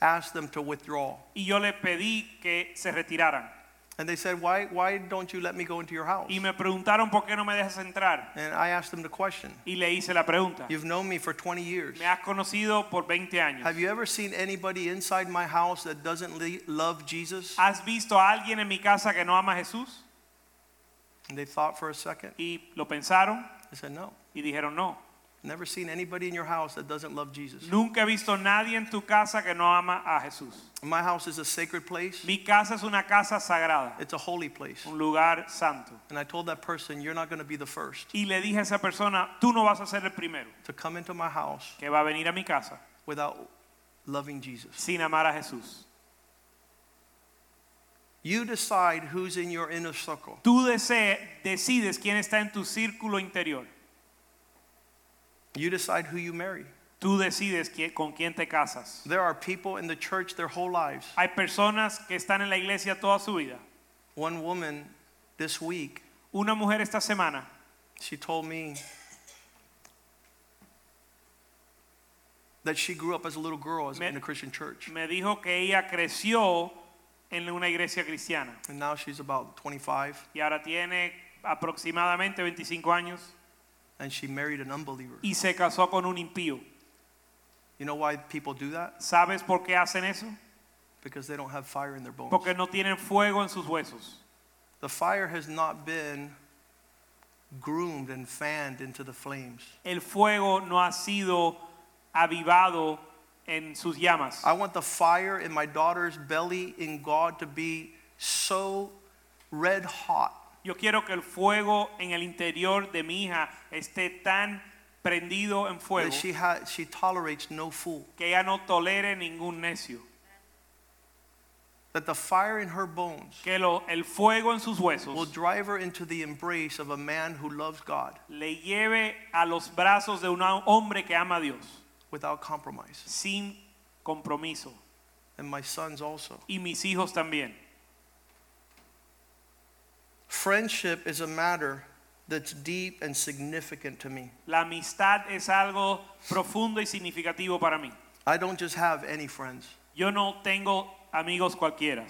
asked them to withdraw. y yo les pedí que se retiraran. And they said, why, why don't you let me go into your house? Y me preguntaron por qué no me dejas entrar And I asked them the question. y le hice la pregunta. You've known me for 20 years. Me has conocido por 20 años. Have you ever seen anybody inside my house that doesn't love Jesus? ¿Has visto a alguien en mi casa que no ama a Jesús? And they thought for a second. Y lo pensaron I said, no. y dijeron no. Never seen anybody in your house that doesn't love Jesus. Nunca he visto nadie en tu casa que no ama a Jesús. My house is a sacred place. Mi casa es una casa sagrada, It's a holy place. un lugar santo. And I told that person, you're not going to be the first Y le dije a esa persona, tú no vas a ser el primero to come into my house que va a venir a mi casa without loving Jesus. sin amar a Jesús. You decide who's in your inner circle. Tú decides quién está en tu círculo interior. You decide who you marry. Tú decides con quién te casas. There are people in the church their whole lives. Hay personas que están en la iglesia toda su vida. One woman this week, Una mujer esta semana she told me that she grew up as a little girl in a Christian church. me dijo que ella creció en una iglesia cristiana And now she's about 25 y ahora tiene aproximadamente 25 años and she married an unbeliever. y se casó con un impío. You know why people do that? ¿Sabes por qué hacen eso? Because they don't have fire in their bones. Porque no tienen fuego en sus huesos. The fire has not been groomed and fanned into the flames. El fuego no ha sido avivado en sus llamas. I want the fire in my daughter's belly in God to be so red hot Yo quiero que el fuego en el interior de mi hija esté tan prendido en fuego that she, ha- she tolerates no fool. que ella no tolere ningún necio. That the fire in her bones Que lo- el fuego en sus will huesos drive her into the embrace of a man who loves God le lleve a los brazos de un hombre que ama a Dios without compromise. sin compromiso. And my sons also. Y mis hijos también. Friendship is a matter that's deep and significant to me. La amistad es algo profundo y significativo para mí. I don't just have any friends. Yo no tengo amigos cualquiera.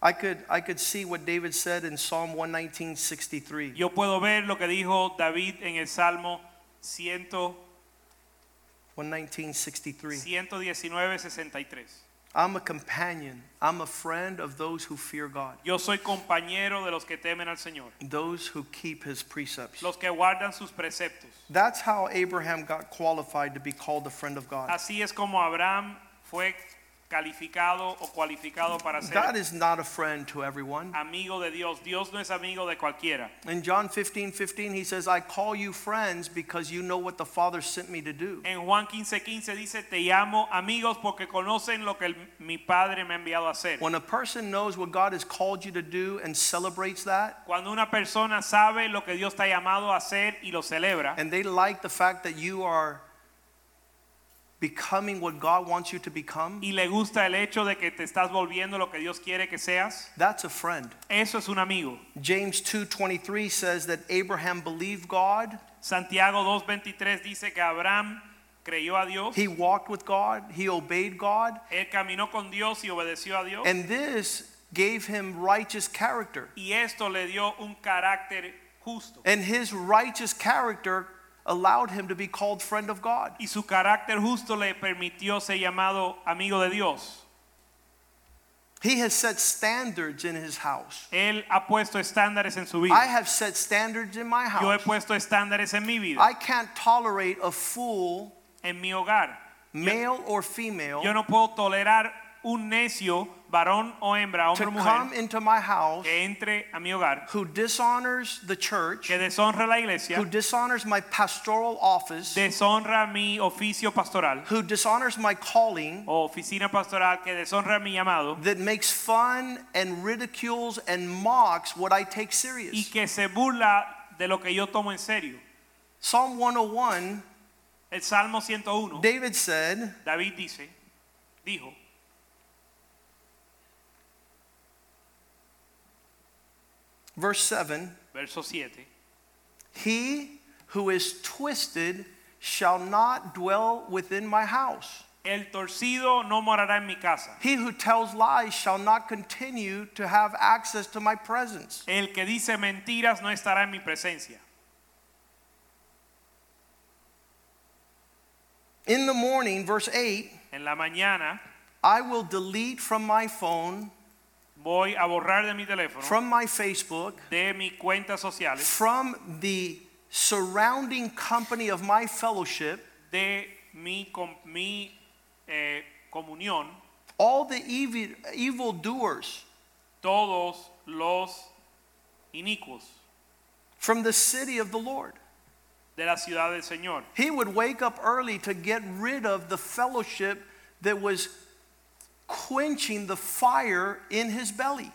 I could, I could see what David said in Psalm 119.63. Yo puedo ver lo que dijo David en el Salmo 100 119.63. I'm a companion. I'm a friend of those who fear God, Yo soy compañero de los que temen al Señor, those who keep his precepts. los que guardan sus preceptos. That's how Abraham got qualified to be called a friend of God. Así es como Abraham fue calificado o cualificado para ser God is not a friend to everyone. amigo de Dios. Dios no es amigo de cualquiera. In John 15, 15, he says, I call you friends because you know what the Father sent me to do. En Juan 15:15 15 dice, te llamo amigos porque conocen lo que el- mi Padre me ha enviado a hacer. When a person knows what God has called you to do and celebrates that, Cuando una persona sabe lo que Dios ha llamado a hacer y lo celebra, and they like the fact that you are becoming what God wants you to become, y le gusta el hecho de que te estás volviendo lo que Dios quiere que seas, that's a friend. eso es un amigo. James 2:23 says that Abraham believed God, Santiago 2:23 dice que Abraham creyó a Dios, he walked with God, he obeyed God, él caminó con Dios y obedeció a Dios, and this gave him righteous character. Y esto le dio un carácter justo. And his righteous character allowed him to be called friend of God. Y su carácter justo le permitió ser llamado amigo de Dios. He has set standards in his house. Él ha puesto estándares en su vida. I have set standards in my house. Yo he puesto estándares en mi vida, I can't tolerate a fool, en mi hogar. male or female, Yo no puedo tolerar un necio, varón o hembra, hombre to o come into my house que entre a mi hogar, who dishonors the church, que deshonra la iglesia, who dishonors my pastoral office, deshonra mi oficio pastoral who dishonors my calling, o oficina pastoral, que deshonra mi llamado that makes fun and ridicules and mocks what I take y serious. que se burla de lo que yo tomo en serio. Psalm 101, El Salmo 101, David said, David dice, dijo, verse 7 verso 7, He who is twisted shall not dwell within my house. el torcido no morará en mi casa. He who tells lies shall not continue to have access to my presence. El que dice mentiras no estará en mi presencia. In the morning, verse 8, En la mañana I will delete from my phone, voy a borrar de mi teléfono, from my Facebook, de mis cuentas sociales, from the surrounding company of my fellowship, de mi, com- mi eh, comunión, all the evil, evil doers todos los inicuos from the city of the Lord. de la ciudad del Señor. He would wake up early to get rid of the fellowship that was quenching the fire in his belly.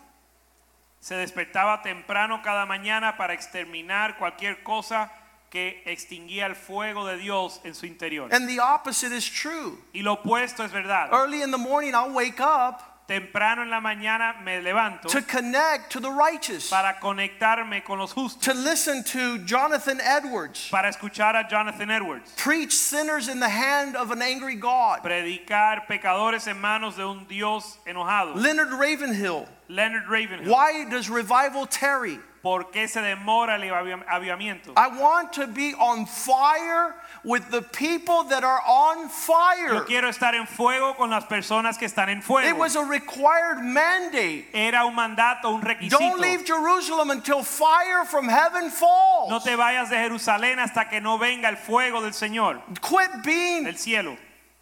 Se despertaba temprano cada mañana para exterminar cualquier cosa que extinguía el fuego de Dios en su interior. And the opposite is true. Y lo opuesto es verdad. Early in the morning, I'll wake up Temprano en la mañana me levanto to connect to the righteous, para conectarme con los justos, to listen to Jonathan Edwards para escuchar a Jonathan Edwards, preach sinners in the hand of an angry God, predicar pecadores en manos de un Dios enojado. Leonard Ravenhill. Leonard Ravenhill, Why does revival tarry? ¿Por qué se demora el avi- avivamiento? I want to be on fire with the people that are on fire. Yo quiero estar en fuego con las personas que están en It fuego. was a required mandate. Era un mandato, un requisito. Don't leave Jerusalem until fire from heaven falls. No te vayas de Jerusalén hasta que no venga el fuego del Señor, Quit being del cielo.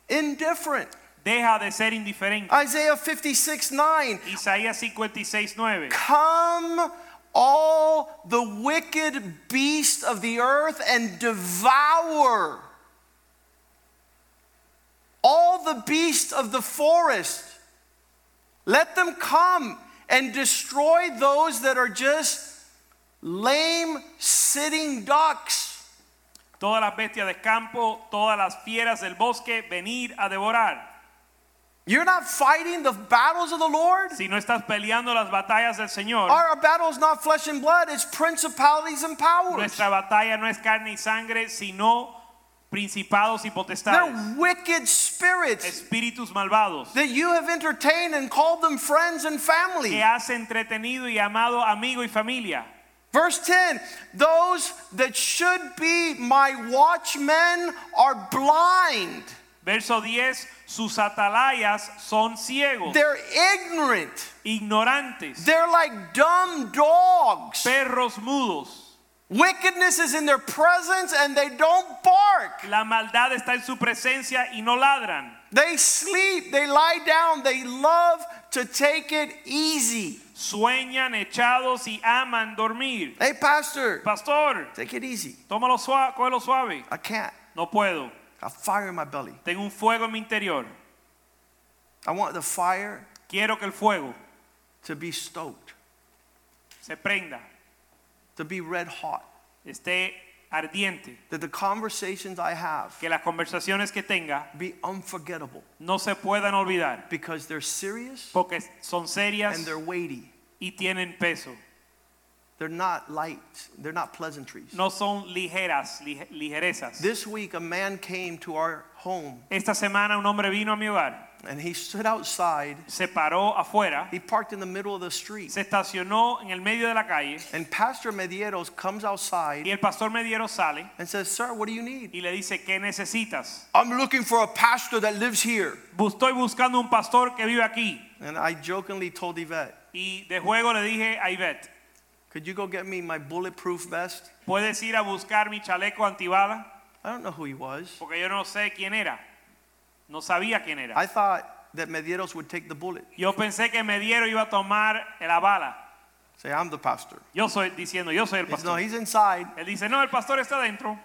indifferent. Deja de ser indiferente. Isaiah 56 9. Isaías 56, 9. Come, all the wicked beasts of the earth, and devour all the beasts of the forest. Let them come and destroy those that are just lame sitting ducks. Todas las bestias del campo, todas las fieras del bosque, venir a devorar. You're not fighting the battles of the Lord. Si no estás peleando las batallas del Señor, Our battle is not flesh and blood, it's principalities and powers. nuestra batalla no es carne y sangre, sino principados y potestades, They're wicked spirits espíritus malvados, that you have entertained and called them friends and family. que has entretenido y amado amigo y familia. Verse 10 Those that should be my watchmen are blind, Verso 10, sus atalayas son ciegos, they're ignorant, ignorantes, they're like dumb dogs. perros mudos. Wickedness is in their presence and they don't bark. La maldad está en su presencia y no ladran. They sleep, they lie down, they love to take it easy. Sueñan echados y aman dormir. Hey, Pastor, Pastor, take it easy. tómalo suave, cógelo suave. I can't. No puedo. A fire in my belly. Tengo un fuego en mi interior. I want the fire Quiero que el fuego to be stoked, se prenda, to be red hot. esté ardiente, That the conversations I have que las conversaciones que tenga be unforgettable no se puedan olvidar, because they're serious porque son serias and they're weighty. y tienen peso. They're not light. They're not pleasantries. no son ligeras, lige- ligerezas. This week, a man came to our home Esta semana un hombre vino a mi hogar, and he stood outside. se paró afuera, He parked in the middle of the street. se estacionó en el medio de la calle And Pastor Medeiros comes outside y el pastor Mediero sale and says, Sir, what do you need? y le dice, ¿qué necesitas? I'm looking for a pastor that lives here. Estoy buscando un pastor que vive aquí. And I jokingly told Yvette, Y de juego le dije a Ivette, Could you go get me my bulletproof vest? ¿puedes ir a buscar mi chaleco antibala? I don't know who he was. Porque yo no sé quién era. No sabía quién era. I thought that Medeiros would take the bullet. Yo pensé que Mediero iba a tomar la bala. Say, I'm the pastor. Yo soy diciendo, yo soy el says, no, he's inside. Él dice, no, el pastor está dentro.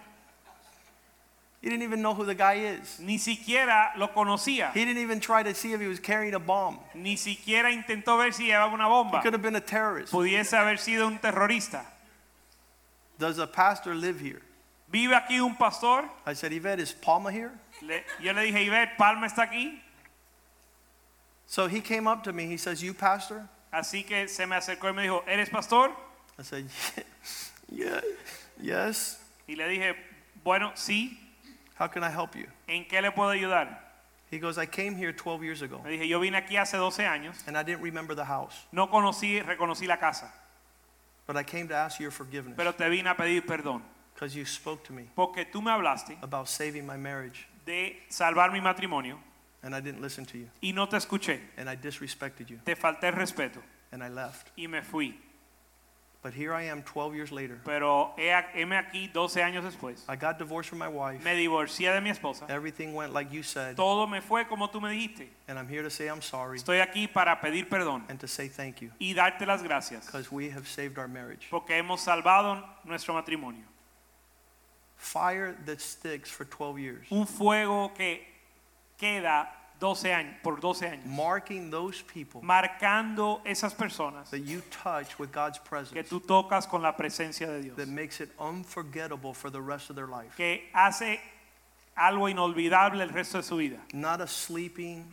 He didn't even know who the guy is. Ni siquiera lo conocía. He didn't even try to see if he was carrying a bomb. Ni siquiera intentó ver si llevaba una bomba. He could have been a terrorist. Pudiese haber sido un terrorista. Does a pastor live here? ¿Vive aquí un pastor? I said, Yvette, is Palma here? Le- yo le dije, Ivette, Palma está aquí. So he came up to me. He says, You pastor? Así que se me acercó y me dijo, ¿eres pastor? I said, Yeah, yes. Y le dije, bueno, sí. How can I help you? ¿En qué le puedo ayudar? He goes, I came here 12 years ago Le dije, yo vine aquí hace 12 años. and I didn't remember the house, No conocí, reconocí la casa. but I came to ask your forgiveness Pero te vine a pedir perdón. because you spoke to me Porque tú me hablaste about saving my marriage de salvar mi matrimonio and I didn't listen to you y no te escuché. and I disrespected you Te falté el respeto and I left. y me fui. But here I am 12 years later. Pero he, heme aquí 12 años después. I got divorced from my wife. Me divorcié de mi esposa. Everything went like you said. Todo me fue como tú me dijiste. And I'm here to say I'm sorry Estoy aquí para pedir perdón and to say thank you y darte las gracias because we have saved our marriage. porque hemos salvado nuestro matrimonio. Fire that sticks for 12 years, Un fuego que queda 12 años, por 12 años, marking those people marcando esas personas that you touch with God's que presence tú tocas con la presencia de Dios, that makes it unforgettable for the rest of their life. que hace algo inolvidable el resto de su vida. Not a sleeping,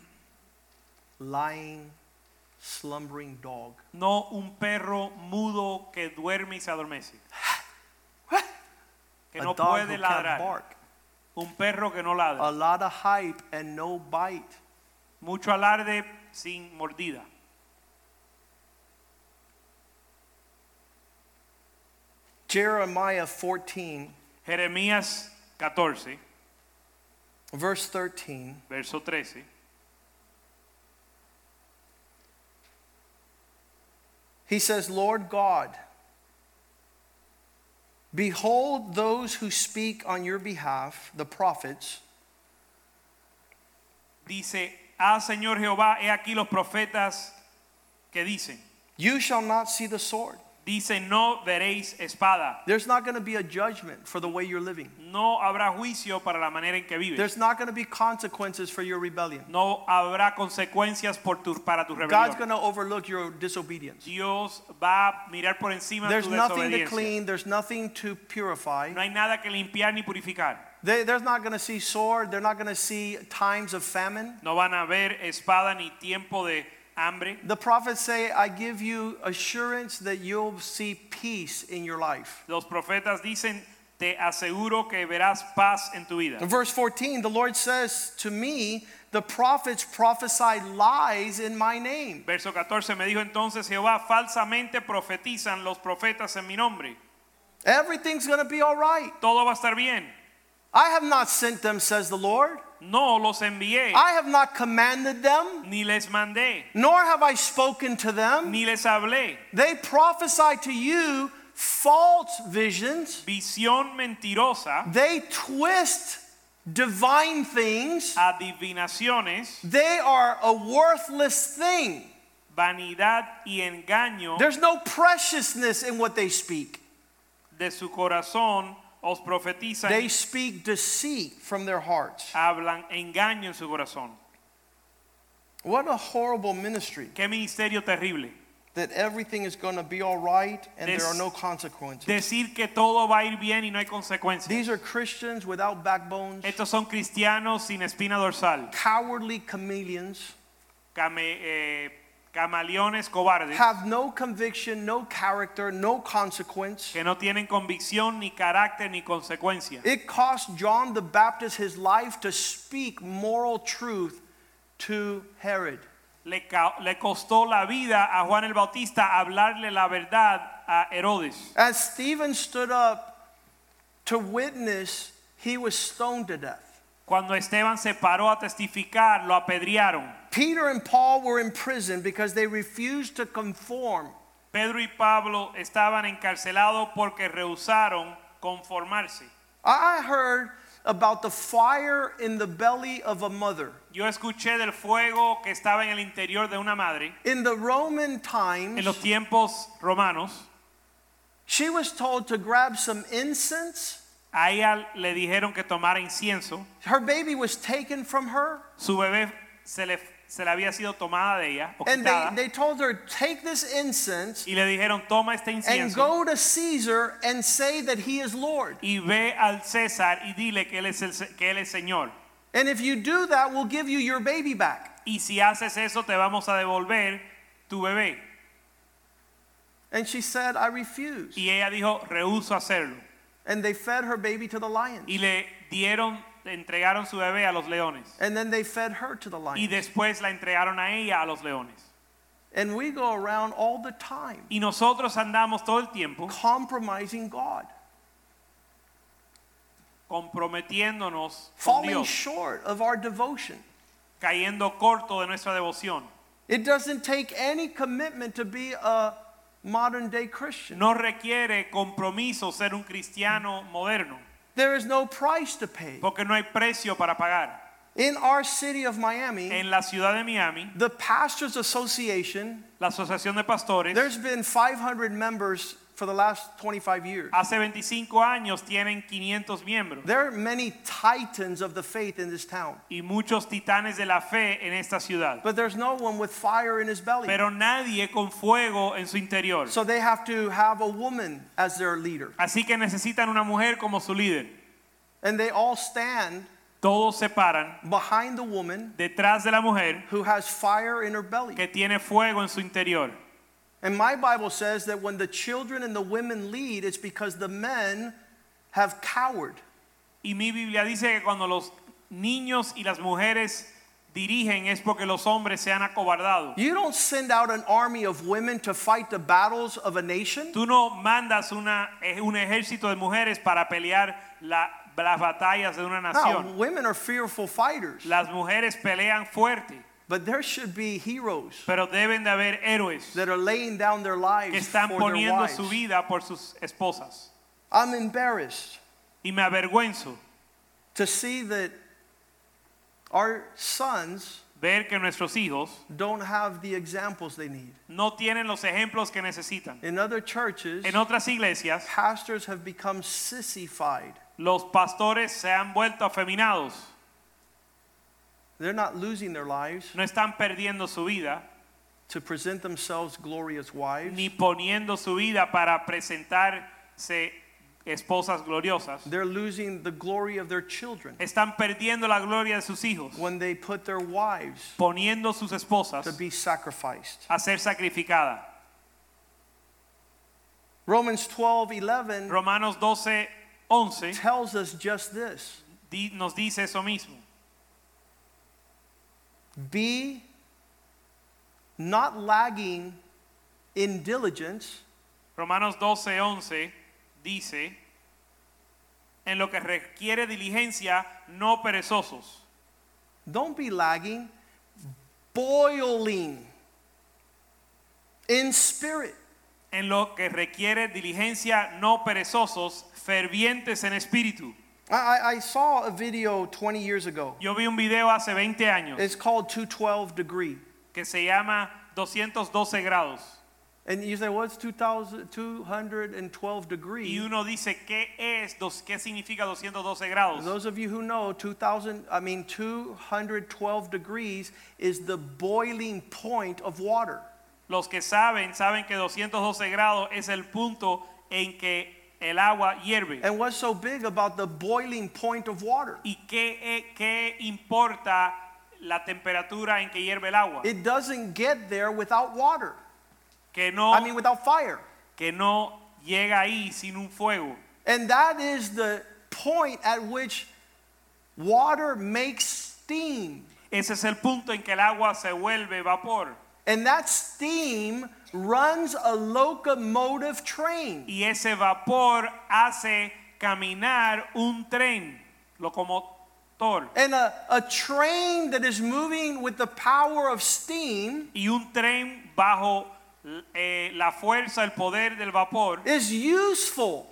lying, slumbering dog. No un perro mudo que duerme y se adormece. Que a no dog puede can't ladrar. bark. Un perro que no A lot of hype and no bite. Mucho alarde sin mordida. Jeremiah 14, Jeremías 14, verse 13. verso 13. He says, Lord God, behold those who speak on your behalf, the prophets, Dice, ah Señor Jehová, he aquí los profetas que dicen, you shall not see the sword. Dice, no veréis espada. There's not going to be a judgment for the way you're living. No habrá juicio para la manera en que vives. There's not going to be consequences for your rebellion. No habrá consecuencias por tu, para tu God's rebelión. going to overlook your disobedience. Dios va a mirar por encima de There's tu nothing to desobediencia. clean, there's nothing to purify. No hay nada que limpiar ni purificar. They, they're not going to see sword, they're not going to see times of famine. No van a ver espada ni tiempo de hambre. The prophets say, I give you assurance that you'll see peace in your life. Los profetas dicen, te aseguro que verás paz en tu vida. In verse 14, the Lord says to me, The prophets prophesy lies in my name. Verso 14 me dijo entonces Jehová, falsamente profetizan los profetas en mi nombre. Everything's going to be all right. Todo va a estar bien. I have not sent them, says the Lord. No los envié, I have not commanded them, ni les mandé, nor have I spoken to them. ni les hablé. They prophesy to you false visions. Visión mentirosa, They twist divine things. adivinaciones, They are a worthless thing. vanidad y engaño There's no preciousness in what they speak. de su corazón os profetizan, They speak deceit from their hearts. hablan engaño en su corazón. What a horrible ministry Qué ministerio terrible. that everything is going to be all right and Des- there are no consequences. Decir que todo va a ir bien y no hay consecuencias. These are Christians without backbones, Estos son cristianos sin espina dorsal, cowardly chameleons, came- eh, camaleones cobardes have no conviction, no character, no consequence. que no tienen convicción ni carácter ni consecuencia. It cost John the Baptist his life to speak moral truth to Herod. Le, ca- le costó la vida a Juan el Bautista hablarle la verdad a Herodes. As Stephen stood up to witness, he was stoned to death. Cuando Esteban se paró a testificar, lo apedrearon. Peter and Paul were in prison because they refused to conform. Pedro y Pablo estaban encarcelados porque rehusaron conformarse. I heard about the fire in the belly of a mother. Yo escuché del fuego que estaba en el interior de una madre In the Roman en times, los tiempos romanos. she was told to grab some incense. A ella le dijeron que tomara incienso. Her baby was taken from her, Su bebé se le, se le había sido tomada de ella o and quitada, they, they told her, Take this incense y le dijeron toma este and incienso go to Caesar and say that he is Lord. y ve al César y dile que él es el, se- que él es Señor. And if you do that, we'll give you your baby back. Y si haces eso te vamos a devolver tu bebé. And she said, I refuse. Y ella dijo rehuso hacerlo. And they fed her baby to the lions. Y le dieron, entregaron su bebé a los leones. And then they fed her to the Y lions. después la entregaron a ella a los leones. And we go around all the time Y nosotros andamos todo el tiempo compromising God, comprometiéndonos con falling Dios, short of our devotion. cayendo corto de nuestra devoción. It doesn't take any commitment to be a modern day Christian. No requiere compromiso ser un cristiano moderno, There is no price to pay. porque no hay precio para pagar. In our city of Miami, En la ciudad de Miami, the Pastors Association, la Asociación de Pastores, there's been 500 members for the last 25 years. hace 25 años tienen 500 miembros There are many titans of the faith in this town, y muchos titanes de la fe en esta ciudad. but there's no one with fire in his belly. Pero nadie con fuego en su interior. So they have to have a woman as their leader. Así que necesitan una mujer como su líder. And they all stand Todos se paran behind the woman detrás de la mujer who has fire in her belly. que tiene fuego en su interior. And my Bible says that when the children and the women lead, it's because the men have cowered. Y mi Biblia dice que cuando los niños y las mujeres dirigen es porque los hombres se han acobardado. You don't send out an army of women to fight the battles of a nation. Tú no mandas una, eh, un ejército de mujeres para pelear la- las batallas de una No, women are fearful fighters, Las mujeres pelean fuerte, but there should be heroes pero deben de haber héroes that are laying down their lives que están for their poniendo wives. su vida por sus esposas. I'm embarrassed Y me avergüenzo to see that our sons ver que nuestros hijos don't have the examples they need. no tienen los ejemplos que necesitan. In other churches, En otras iglesias, pastors have become sissified. los pastores se han vuelto afeminados. They're not losing their lives No están perdiendo su vida, to present themselves glorious wives. ni poniendo su vida para presentarse esposas gloriosas. They're losing the glory of their children Están perdiendo la gloria de sus hijos, when they put their wives poniendo sus esposas to be sacrificed. a ser sacrificada. Romans 12 11 Romanos 12, 11 tells us just this di- nos dice eso mismo. Be not lagging in diligence, Romanos 12, 11 dice, en lo que requiere diligencia, no perezosos. don't be lagging, boiling in spirit. En lo que requiere diligencia, no perezosos, fervientes en espíritu. I, I- saw a video 20 years ago. Yo vi un video hace 20 años It's called 212 degree. que se llama 212 grados. And you say, what's 2000, 212 Y degrees? uno dice, ¿qué es? dos- ¿Qué significa 212 grados? Those of you who know, 2000, I mean, 212 degrees is the boiling point of water. Los que saben, saben que 212 grados es el punto en que el agua hierve. And what's so big about the boiling point of water? ¿Y qué, eh, qué importa la temperatura en que hierve el agua. It doesn't get there without water. Que no, I mean, without fire. que no llega ahí sin un fuego. And that is the point at which water makes steam. Ese es el punto en que el agua se vuelve vapor. And that steam runs a locomotive train. Y ese vapor hace caminar un tren locomotor. And a, a train that is moving with the power of steam Y un tren bajo eh, la fuerza, el poder del vapor is useful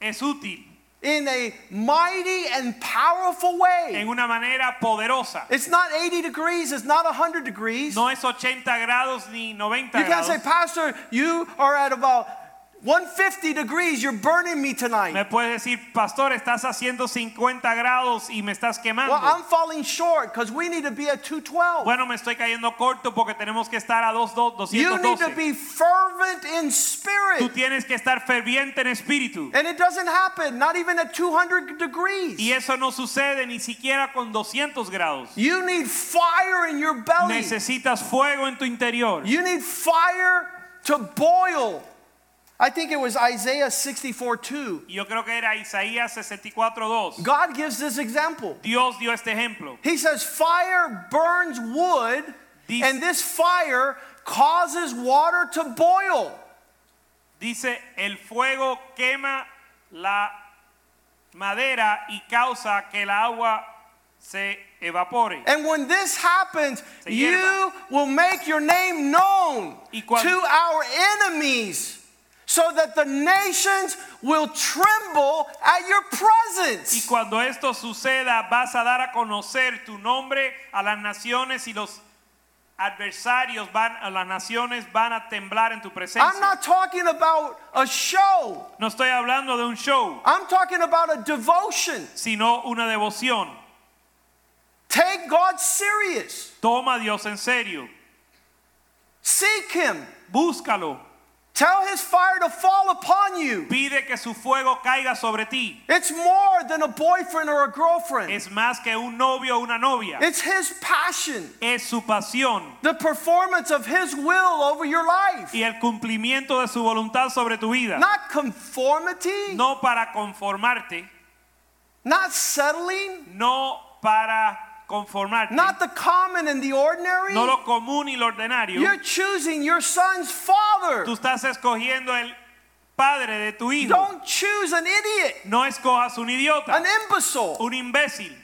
es útil in a mighty and powerful way. en una manera poderosa. It's not 80 degrees, it's not 100 degrees. No es 80 grados ni 90 You can't say. Pastor, you are at about 150 degrees, you're burning me tonight. Me puedes decir, pastor, estás haciendo 50 grados y me estás quemando. Well, I'm falling short because we need to be at 212. Bueno, me estoy cayendo corto porque tenemos que estar a 2, 2, You need to be fervent in spirit. Tú tienes que estar ferviente en espíritu. And it doesn't happen, not even at 200 degrees. Y eso no sucede ni siquiera con 200 grados. You need fire in your belly. Necesitas fuego en tu interior. You need fire to boil. I think it was Isaiah 64 2. Yo creo que era Isaías 64:2. God gives this example. Dios dio este ejemplo. He says, Fire burns wood, Dice- and this fire causes water to boil. Dice, el fuego quema la madera y causa que el agua se evapore. And when this happens, you will make your name known Y cuan- to our enemies so that the nations will tremble at your presence. Y cuando esto suceda, vas a dar a conocer tu nombre a las naciones y los adversarios van a las naciones van a temblar en tu presencia. I'm not talking about a show, No estoy hablando de un show, I'm talking about a devotion. sino una devoción. Take God serious, Toma a Dios en serio. seek Him, Búscalo. Tell His fire to fall upon you. Pide que su fuego caiga sobre ti. It's more than a boyfriend or a girlfriend. Es más que un novio o una novia. It's his passion, Es su pasión the performance of his will over your life. y el cumplimiento de su voluntad sobre tu vida. Not conformity, No para conformarte, not settling, no para conformarte. not the common and the ordinary. No lo común y lo ordinario. You're choosing your son's father. Tú estás escogiendo el padre de tu hijo. Don't choose an idiot, No escojas un idiota, an imbecile, un imbécil,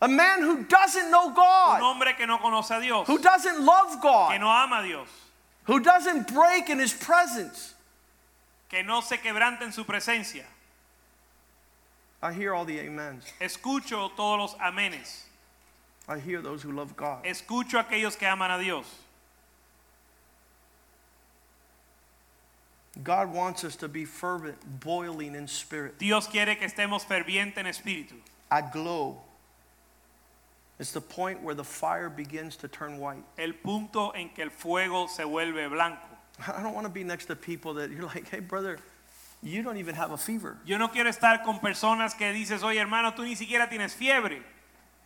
a man who doesn't know God. un hombre que no conoce a Dios, who doesn't love God. que no ama a Dios, who doesn't break in his presence. que no se quebranta en su presencia. I hear all the amens. Escucho todos los amenes. I hear those who love God. Escucho a aquellos que aman a Dios. God wants us to be fervent, boiling in spirit, Dios quiere que estemos ferviente en espíritu. A glow. It's the point where the fire begins to turn white. El punto en que el fuego se vuelve blanco. I don't want to be next to people that you're like, hey, brother, you don't even have a fever. Yo no quiero estar con personas que dices, oye hermano, tú ni siquiera tienes fiebre,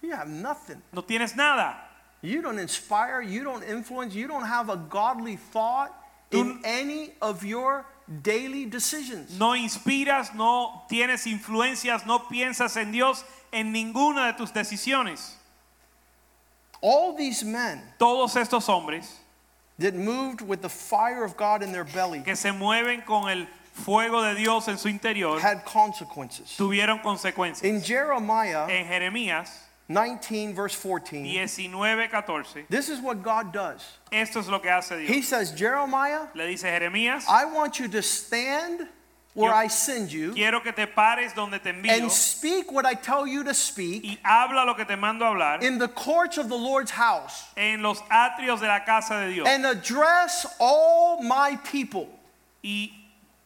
You have nothing. no tienes nada. You don't inspire, you don't influence, you don't have a godly thought in any of your daily decisions. No inspiras, no tienes influencias, no piensas en Dios en ninguna de tus decisiones. All these men Todos estos hombres that moved with the fire of God in their belly que se mueven con el fuego de Dios en su interior had consequences. tuvieron consecuencias. In Jeremiah En Jeremías 19, verse 14, 19:14, this is what God does. esto es lo que hace He says, Jeremiah, Le dice Jeremías, I want you to stand where I send you quiero que te pares donde te envío and speak what I tell you to speak y habla lo que te mando hablar in the courts of the Lord's house en los atrios de la casa de Dios. and address all my people. Y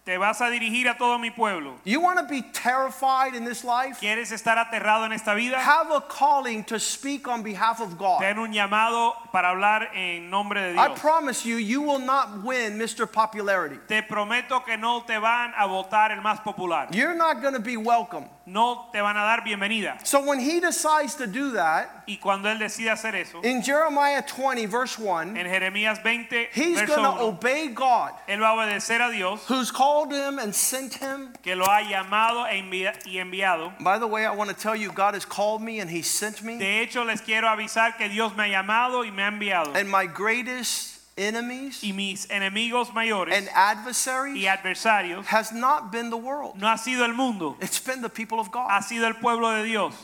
te vas a dirigir a todo mi pueblo. You want to be terrified in this life? ¿Quieres estar aterrado en esta vida? Have a calling to speak on behalf of God. Ten un llamado para hablar en nombre de I promise you, you will not win Mr. Popularity. Te prometo que no te van a votar el más popular. You're not going to be welcome. No te van a dar bienvenida. So when he decides to do that, Y cuando él decide hacer eso, in Jeremiah 20, verse 1, en Jeremías 20, he's going to obey God, él va a obedecer a Dios who's called him and sent him. que lo ha llamado e y enviado. By the way, I want to tell you, God has called me and he sent me. De hecho, les quiero avisar que Dios me ha llamado y me ha enviado. And my greatest enemies Y mis enemigos mayores and adversaries y adversarios has not been the world. no ha sido el mundo, It's been the people of God. ha sido el pueblo de Dios.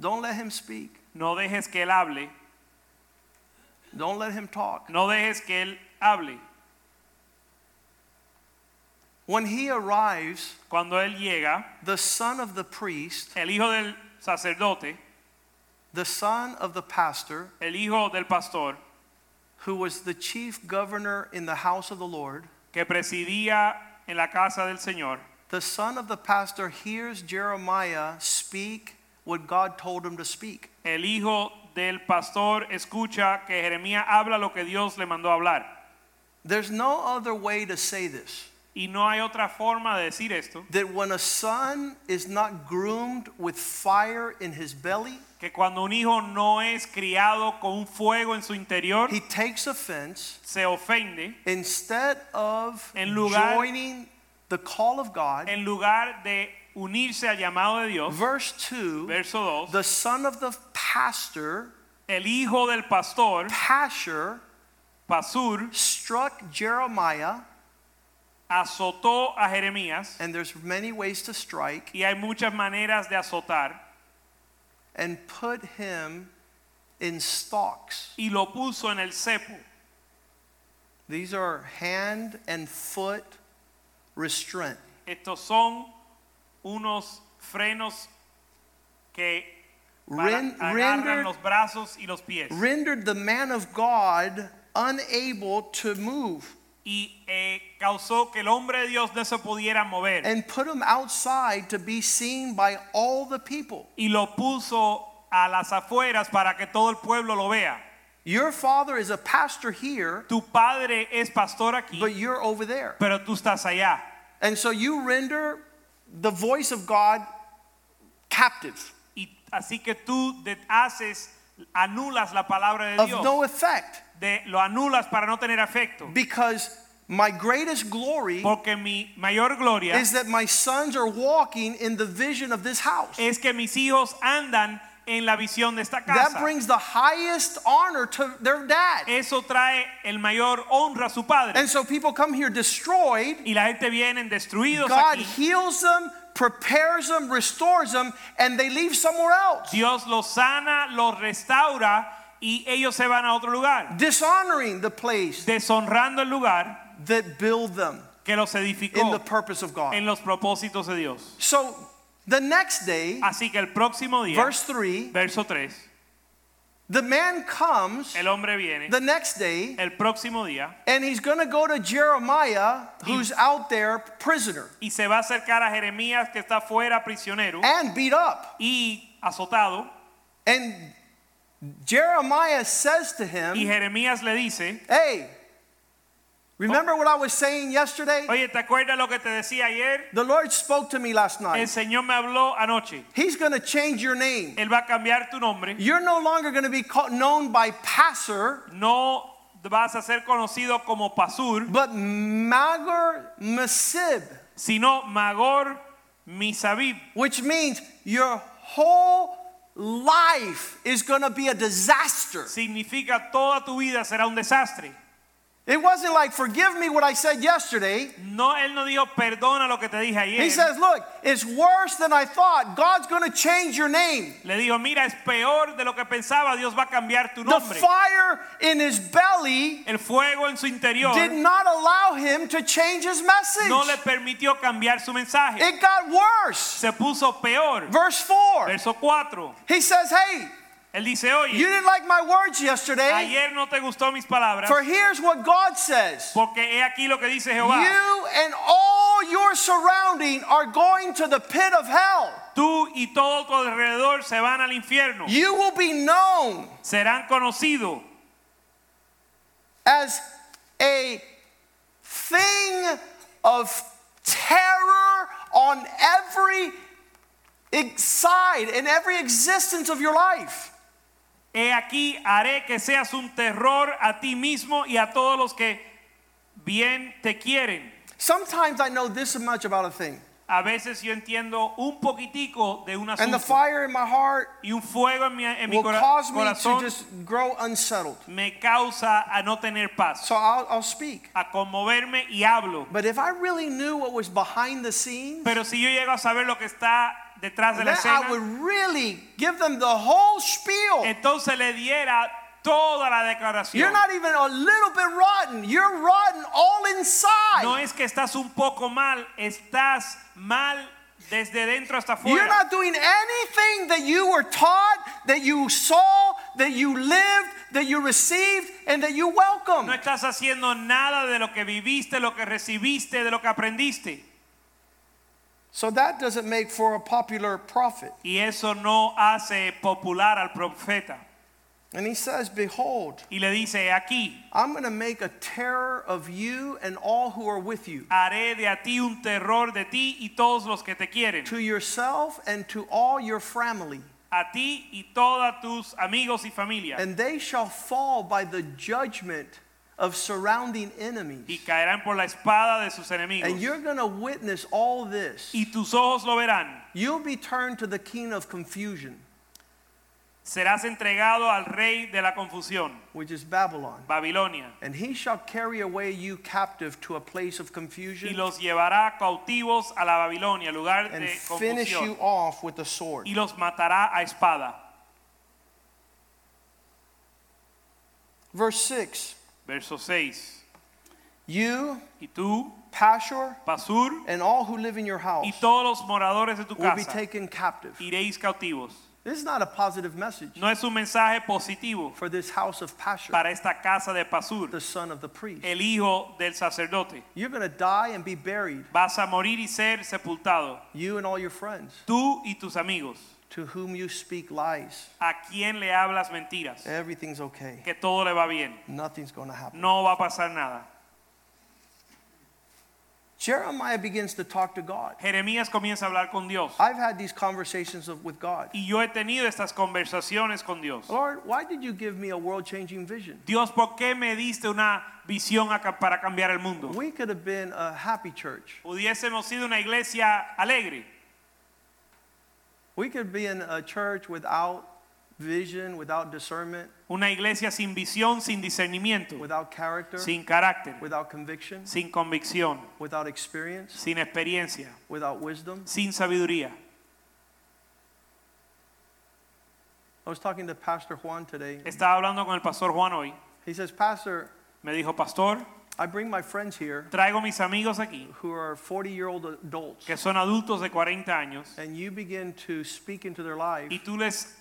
Don't let him speak. No dejes que él hable, Don't let him talk. no dejes que él hable. When he arrives, Cuando él llega, the son of the priest, el hijo del sacerdote, the son of the pastor, el hijo del pastor, who was the chief governor in the house of the Lord, que presidía en la casa del Señor, the son of the pastor hears Jeremiah speak what God told him to speak. el hijo del pastor escucha que Jeremías habla lo que Dios le mandó hablar. There's no other way to say this. Y no hay otra forma de decir esto That when a son is not groomed with fire in his belly, que cuando un hijo no es criado con un fuego en su interior, he takes offense se ofende instead of En lugar- joining the call of God. en lugar de unirse al llamado de Dios. Verse 2 Verso 2. the son of the pastor, El hijo del pastor, Pashur, Pasur, struck Jeremiah, azotó a Jeremías and there's many ways to strike, y hay muchas maneras de azotar and put him in stocks. y lo puso en el cepo. These are hand and foot restraint. Estos son unos frenos que Ren- rendered- los brazos y los pies rendered the man of God unable to move y eh, causó que el hombre de Dios no se pudiera mover and put him outside to be seen by all the people. y lo puso a las afueras para que todo el pueblo lo vea. Your father is a pastor here, Tu padre es pastor aquí, but you're over there. pero tú estás allá. And so you render the voice of God captive, Y así que tú de- haces, anulas la palabra de of Dios, no effect, de, lo anulas para no tener efecto. because my greatest glory Porque mi mayor gloria is that my sons are walking in the vision of this house. es que mis hijos andan en la visión de esta That casa. brings the highest honor to their dad. Eso trae el mayor honra a su padre. And so people come here destroyed. Y la gente viene destruidos God aquí. heals them, prepares them, restores them, and they leave somewhere else. Dios los sana, los restaura y ellos se van a otro lugar, Dishonoring the place deshonrando el lugar that build them que los in the purpose of God. en los propósitos de Dios. So the next day, Así que el próximo día, verse 3, verso 3, the man comes el hombre viene the next day el próximo día and he's going to go to Jeremiah, who's out there prisoner y se va a acercar a Jeremías que está fuera prisionero and beat up. y azotado And Jeremiah says to y him, Jeremías le dice, Hey, remember what I was saying yesterday? oye, ¿te acuerdas lo que te decía ayer? The Lord spoke to me last El night. Señor me habló anoche. He's going to change your name. Él va a cambiar tu nombre. You're no longer going to be called, known by Pashur, No vas a ser conocido como Pasur, but Magor Masib, sino Magor Misabib, which means your whole life is going to be a disaster. significa toda tu vida será un desastre. It wasn't like, forgive me what I said yesterday. No, él no dijo perdona lo que te dije ayer. He says, look, it's worse than I thought. God's going to change your name. Le dijo, mira, es peor de lo que pensaba, Dios va a cambiar tu nombre. The fire in his belly El fuego en su interior did not allow him to change his message. no le permitió cambiar su mensaje. It got worse. Se puso peor. Verse 4. Verso 4. He says, hey, Él dice, you didn't like my words yesterday. ayer no te gustó mis palabras, For here's what God says porque he aquí lo que dice Jehová. You and all your surrounding are going to the pit of hell. Tú y todo tu alrededor se van al infierno. You will be known Serán conocidos as a thing of terror on every side in every existence of your life. He aquí haré que seas un terror a ti mismo y a todos los que bien te quieren. Sometimes I know this much about a thing. A veces yo entiendo un poquitico de un And the fire in my heart y un fuego en mi, en mi will cora- cause me to corazón just grow unsettled. me causa a no tener paz, So I'll, I'll speak. a conmoverme y hablo. But if I really knew what was behind the scenes, Pero si yo llego a saber lo que está detrás de la then I would really give them the whole spiel. entonces le diera toda la declaración. You're not even a little bit rotten. You're rotten all inside. No es que estás un poco mal, estás mal desde dentro hasta You're not doing anything that you were taught, that you saw, that you lived, that you received, and that you welcomed. No estás haciendo nada de lo que viviste, lo que recibiste, de lo que aprendiste. So that doesn't make for a popular prophet. Y eso no hace popular al profeta. And he says, Behold, Y le dice, aquí I'm going to make a terror of you and all who are with you, haré de a ti un terror de ti y todos los que te quieren. to yourself and to all your family. A ti y todos tus amigos y familia. And they shall fall by the judgment of surrounding Y enemies. caerán por la espada de sus enemigos. And you're going to witness all this. Y tus ojos lo verán. You'll be turned to the king of confusion, Serás entregado al rey de la confusión, which is Babylon. Babilonia. And he shall carry away you captive to a place of confusion. y los llevará cautivos a la Babilonia, lugar and de finish you off with the sword. y los matará a espada. Verse 6 Verso 6. You, Y tú, Pashur, Pasur, and all who live in your house y todos los moradores de tu will be casa, taken captive. iréis cautivos. This is not a positive message No es un mensaje positivo for this house of Pashur, para esta casa de Pasur, the son of the priest. el hijo del sacerdote. You're going to die and be buried, Vas a morir y ser sepultado, you and all your friends, tú y tus amigos, to whom you speak lies. a quien le hablas mentiras, Everything's okay. que todo le va bien, Nothing's going to happen. no va a pasar nada. Jeremiah begins to talk to God. Jeremías comienza a hablar con Dios. I've had these conversations of, with God. Y yo he tenido estas conversaciones con Dios. Lord, why did you give me a world changing vision? Dios, ¿por qué me diste una visión para cambiar el mundo? We could have been a happy church. Pudiésemos sido una iglesia alegre. We could be in a church without vision, without discernment, Una iglesia sin visión, sin discernimiento, without character, sin carácter, without conviction, sin convicción, without experience, sin experiencia, without wisdom. sin sabiduría. I was talking to Pastor Juan today. Estaba hablando con el pastor Juan hoy. He says, Pastor, Me dijo, pastor, I bring my friends here traigo mis amigos aquí, who are 40 year old adults, que son adultos de 40 años, and you begin to speak into their life, y tú les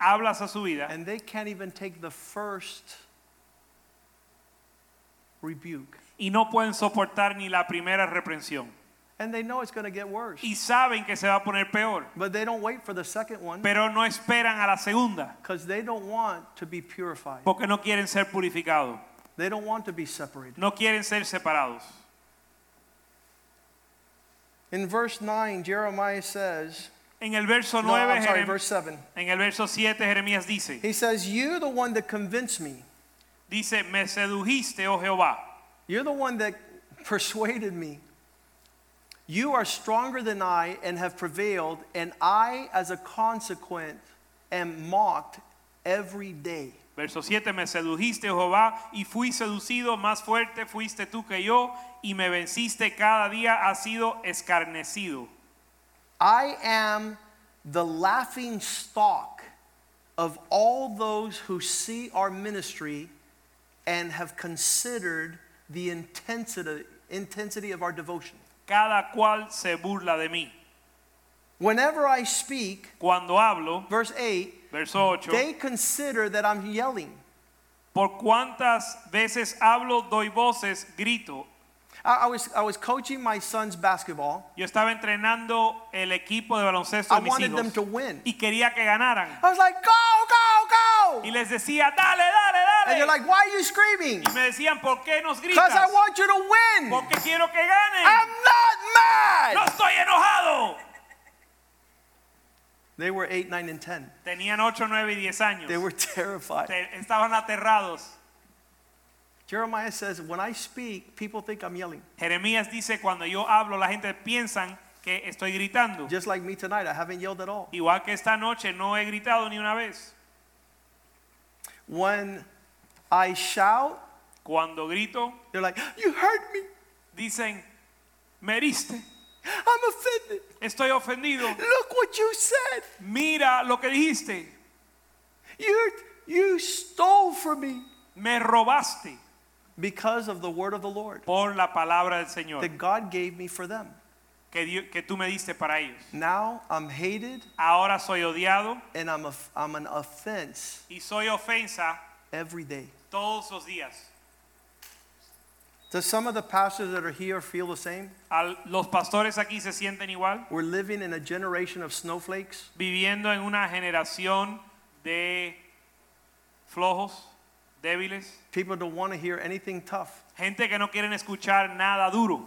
hablas a su vida and they can't even take the first rebuke. y no pueden soportar ni la primera reprensión. And they know it's going to get worse. Y saben que se va a poner peor, But they don't wait for the second one pero no esperan a la segunda. because they don't want to be purified. porque no quieren ser purificados, They don't want to be separated. no quieren ser separados. In verse 9, Jeremiah says, En el verso no, 9, I'm sorry, Jerem- verse 7. en el verso 7 Jeremías dice, He says, You're the one that convinced me, dice, me sedujiste, oh Jehová, you're the one that persuaded me. You are stronger than I and have prevailed, and I, as a consequence, am mocked every day. Verso 7, me sedujiste, Jehová, y fui seducido, más fuerte fuiste tú que yo, y me venciste cada día, has sido escarnecido. I am the laughing stock of all those who see our ministry and have considered the intensity, intensity of our devotion. Cada cual se burla de mí. Whenever I speak, Cuando hablo, verse 8, verso mm. 8, they consider that I'm yelling. por cuántas veces hablo, doy voces, grito. I, I was, I was coaching my son's basketball. Yo estaba entrenando el equipo de baloncesto I de mis wanted them to win. y quería que ganaran. I was like, go, go, go. Y les decía, dale, dale, dale. And you're like, why are you screaming? Y me decían, ¿por qué nos Because I gritas? want you to win. Porque quiero que ganen. I'm not mad. no estoy enojado. They were 8, 9, and 10. Tenían 8, 9 y 10 años. They were terrified. Estaban aterrados. Jeremiah says, When I speak, people think I'm yelling. Jeremías dice, cuando yo hablo, la gente piensa que estoy gritando. Just like me tonight, I haven't yelled at all. Igual que esta noche no he gritado ni una vez. When I shout, Cuando grito, they're like, You hurt me. dicen, me heriste, I'm offended. estoy ofendido. Look what you said. Mira lo que dijiste, You, you stole from me me robaste because of the word of the Lord por la palabra del Señor that God gave me for them. que, dio- que tú me diste para ellos. Now I'm hated Ahora soy odiado and I'm, a, I'm an offense y soy ofensa every day. todos los días. Does some of the pastors that are here feel the same? Al- los pastores aquí se sienten igual, We're living in a generation of snowflakes. viviendo en una generación de flojos, débiles, People don't want to hear anything tough. gente que no quieren escuchar nada duro,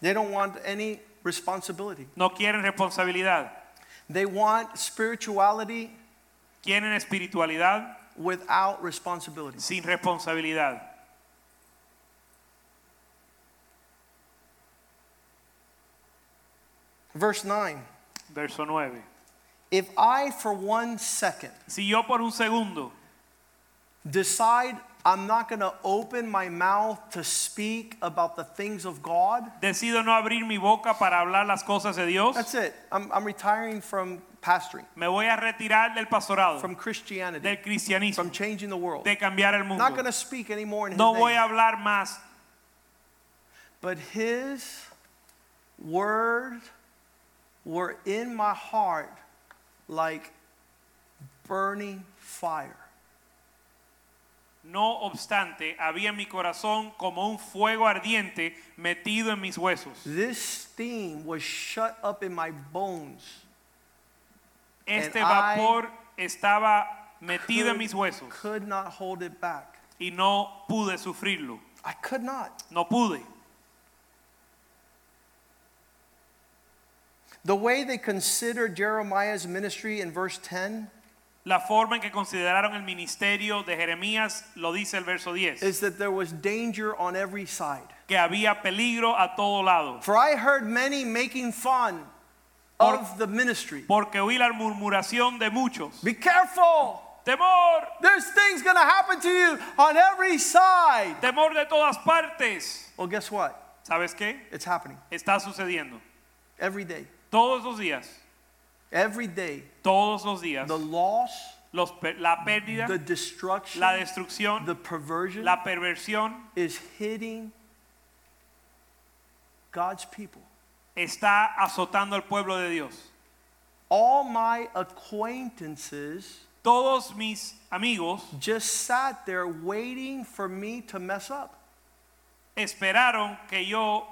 They don't want any responsibility. no quieren responsabilidad, They want spirituality quieren espiritualidad without responsibility. sin responsabilidad. Verse 9 Verso 9. If I, for one second, Si yo por un segundo decide I'm not going to open my mouth to speak about the things of God, decido no abrir mi boca para hablar las cosas de Dios, that's it. I'm, I'm retiring from pastoring, me voy a retirar del pastorado, from Christianity, del cristianismo, from changing the world. de cambiar el I'm not going to speak anymore in His No name. voy a hablar más, But His word were in my heart like burning fire. no obstante, había en mi corazón como un fuego ardiente metido en mis huesos. This steam was shut up in my bones. Este And I vapor estaba metido en mis huesos I Could not hold it back. y no pude sufrirlo. I could not. No pude. The way they considered Jeremiah's ministry in verse 10 La forma en que consideraron el ministerio de Jeremías lo dice el verso 10, is that there was danger on every side. que había peligro a todo lado, For I heard many making fun Por- of the ministry. porque oí la murmuración de muchos. Be careful. Temor, There's things going to happen to you on every side. temor de todas partes. Well, guess what? ¿Sabes qué? It's happening Está sucediendo. every day. Todos los días, Every day. todos los días, The loss, los la pérdida, the destruction, la destrucción, the perversion la perversión is hitting God's people. está azotando al pueblo de Dios. All my acquaintances Todos mis amigos just sat there waiting for me to mess up. esperaron que yo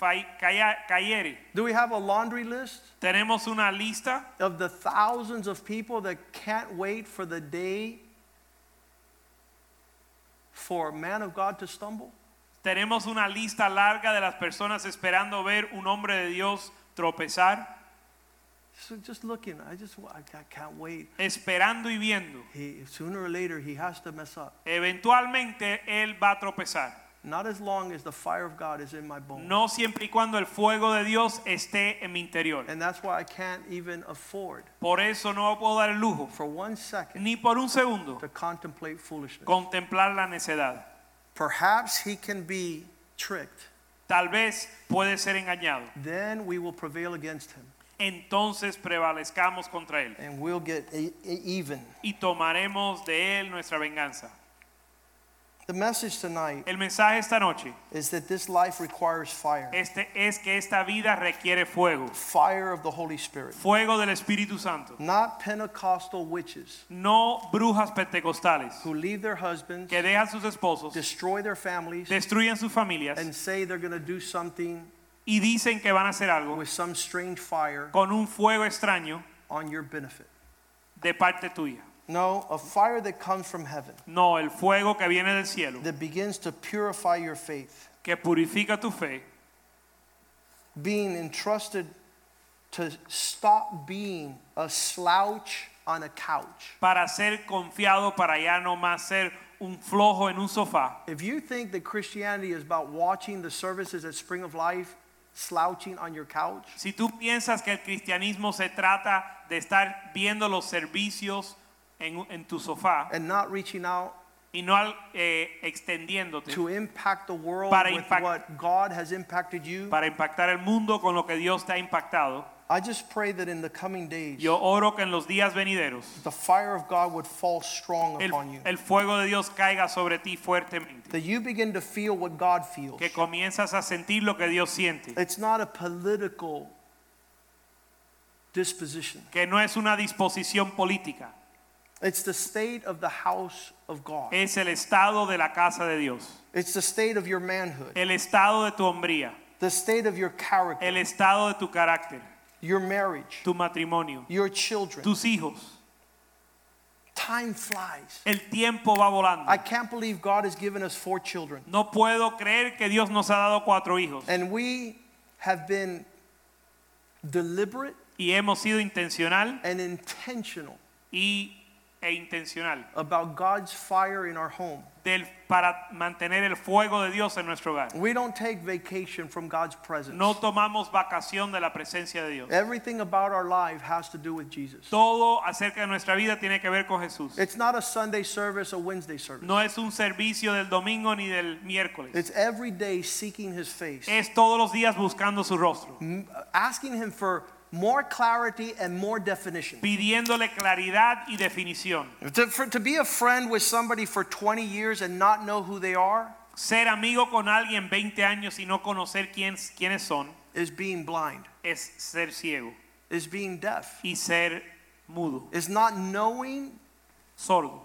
cayere. Do we have a laundry list Tenemos una lista of the thousands of people that can't wait for the day for a man of God to stumble? Tenemos una lista larga de las personas esperando ver un hombre de Dios tropezar, So just looking, I just I I can't wait. esperando y viendo. He, sooner or later, he has to mess up. Eventualmente él va a tropezar. Not as long as the fire of God is in my bones. No siempre y cuando el fuego de Dios esté en mi interior. And that's why I can't even afford Por eso no puedo dar el lujo, for one second ni por un segundo, to contemplate foolishness. contemplar la necedad. Perhaps he can be tricked. Tal vez puede ser engañado. Then we will prevail against him Entonces prevalezcamos contra él and we'll get even. y tomaremos de él nuestra venganza. The message tonight El mensaje esta noche is that this life requires fire este es que esta vida requiere fuego, fire of the Holy Spirit, fuego del Espíritu Santo, not Pentecostal witches no brujas pentecostales who leave their husbands, que dejan sus esposos, destroy their families, destruyen sus familias and say they're going to do something y dicen que van a hacer algo with some strange fire con un fuego extraño on your benefit. de parte tuya. No, a fire that comes from heaven No, el fuego que viene del cielo, that begins to purify your faith, que purifica tu fe, being entrusted to stop being a slouch on a couch. para ser confiado, para ya no más ser un flojo en un sofá. If you think that Christianity is about watching the services at Spring of Life slouching on your couch, Si tú piensas que el cristianismo se trata de estar viendo los servicios en, en tu sofá and not reaching out y no al- eh, extendiéndote to impact the world Para with impact- what God has impacted you, para impactar el mundo con lo que Dios te ha impactado, I just pray that in the coming days, yo oro que en los días venideros the fire of God would fall strong el, upon you. el fuego de Dios caiga sobre ti fuertemente, That you begin to feel what God feels. que comienzas a sentir lo que Dios siente, It's not a political disposition. que no es una disposición política, It's the state of the house of God. es el estado de la casa de Dios, It's the state of your manhood, el estado de tu hombría, the state of your character, el estado de tu carácter, your marriage, tu matrimonio, your children. tus hijos. Time flies. El tiempo va volando. I can't believe God has given us four children. No puedo creer que Dios nos ha dado cuatro hijos And we have been deliberate y hemos sido intencional and intentional y, e intencional about God's fire in our home. del, para mantener el fuego de Dios en nuestro hogar. We don't take vacation from God's presence. No tomamos vacación de la presencia de Dios. Everything about our life has to do with Jesus. Todo acerca de nuestra vida tiene que ver con Jesús. It's not a Sunday service, a Wednesday service. No es un servicio del domingo ni del miércoles. It's every day seeking his face, Es todos los días buscando su rostro, asking him for more clarity and more definition. pidiéndole claridad y definición. To, for, to be a friend with somebody for 20 years and not know who they are Ser amigo con alguien 20 años y no conocer quién, quiénes son is being blind, es ser ciego is being deaf, y ser mudo, is not knowing sordo.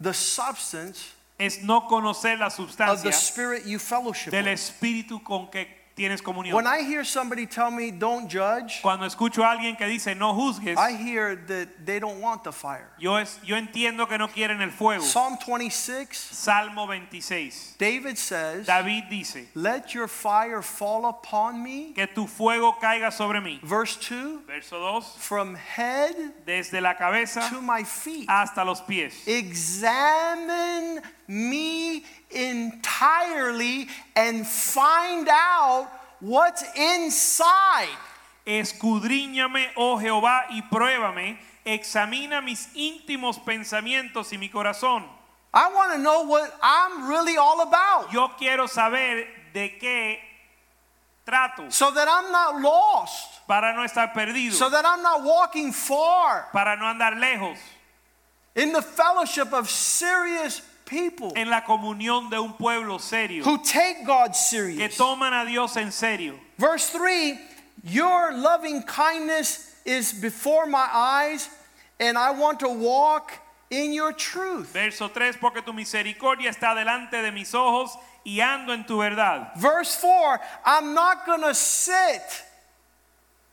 the substance Es no conocer la of the sustancia spirit you fellowship del with. espíritu con que tienes comunión. When I hear somebody tell me don't judge, Cuando escucho a alguien que dice no juzgues, I hear that they don't want the fire. yo, es, yo entiendo que no quieren el fuego. Psalm 26, Salmo 26. David says, David dice, Let your fire fall upon me. que tu fuego caiga sobre mí. Verse 2 Verso 2. From head Desde la cabeza to my feet. hasta los pies. Examine me entirely and find out what's inside. Escudriñame, oh Jehová, y pruébame. Examina mis íntimos pensamientos y mi corazón. I want to know what I'm really all about Yo quiero saber de qué trato so that I'm not lost, para no estar perdido, so that I'm not walking far para no andar lejos in the fellowship of serious people en la comunión de un pueblo serio who take God que serious. toman a Dios en serio. Verse 3 Your loving kindness is before my eyes, and I want to walk in your truth. Verso 3, porque tu misericordia está delante de mis ojos y ando en tu verdad. Verse 4 I'm not going to sit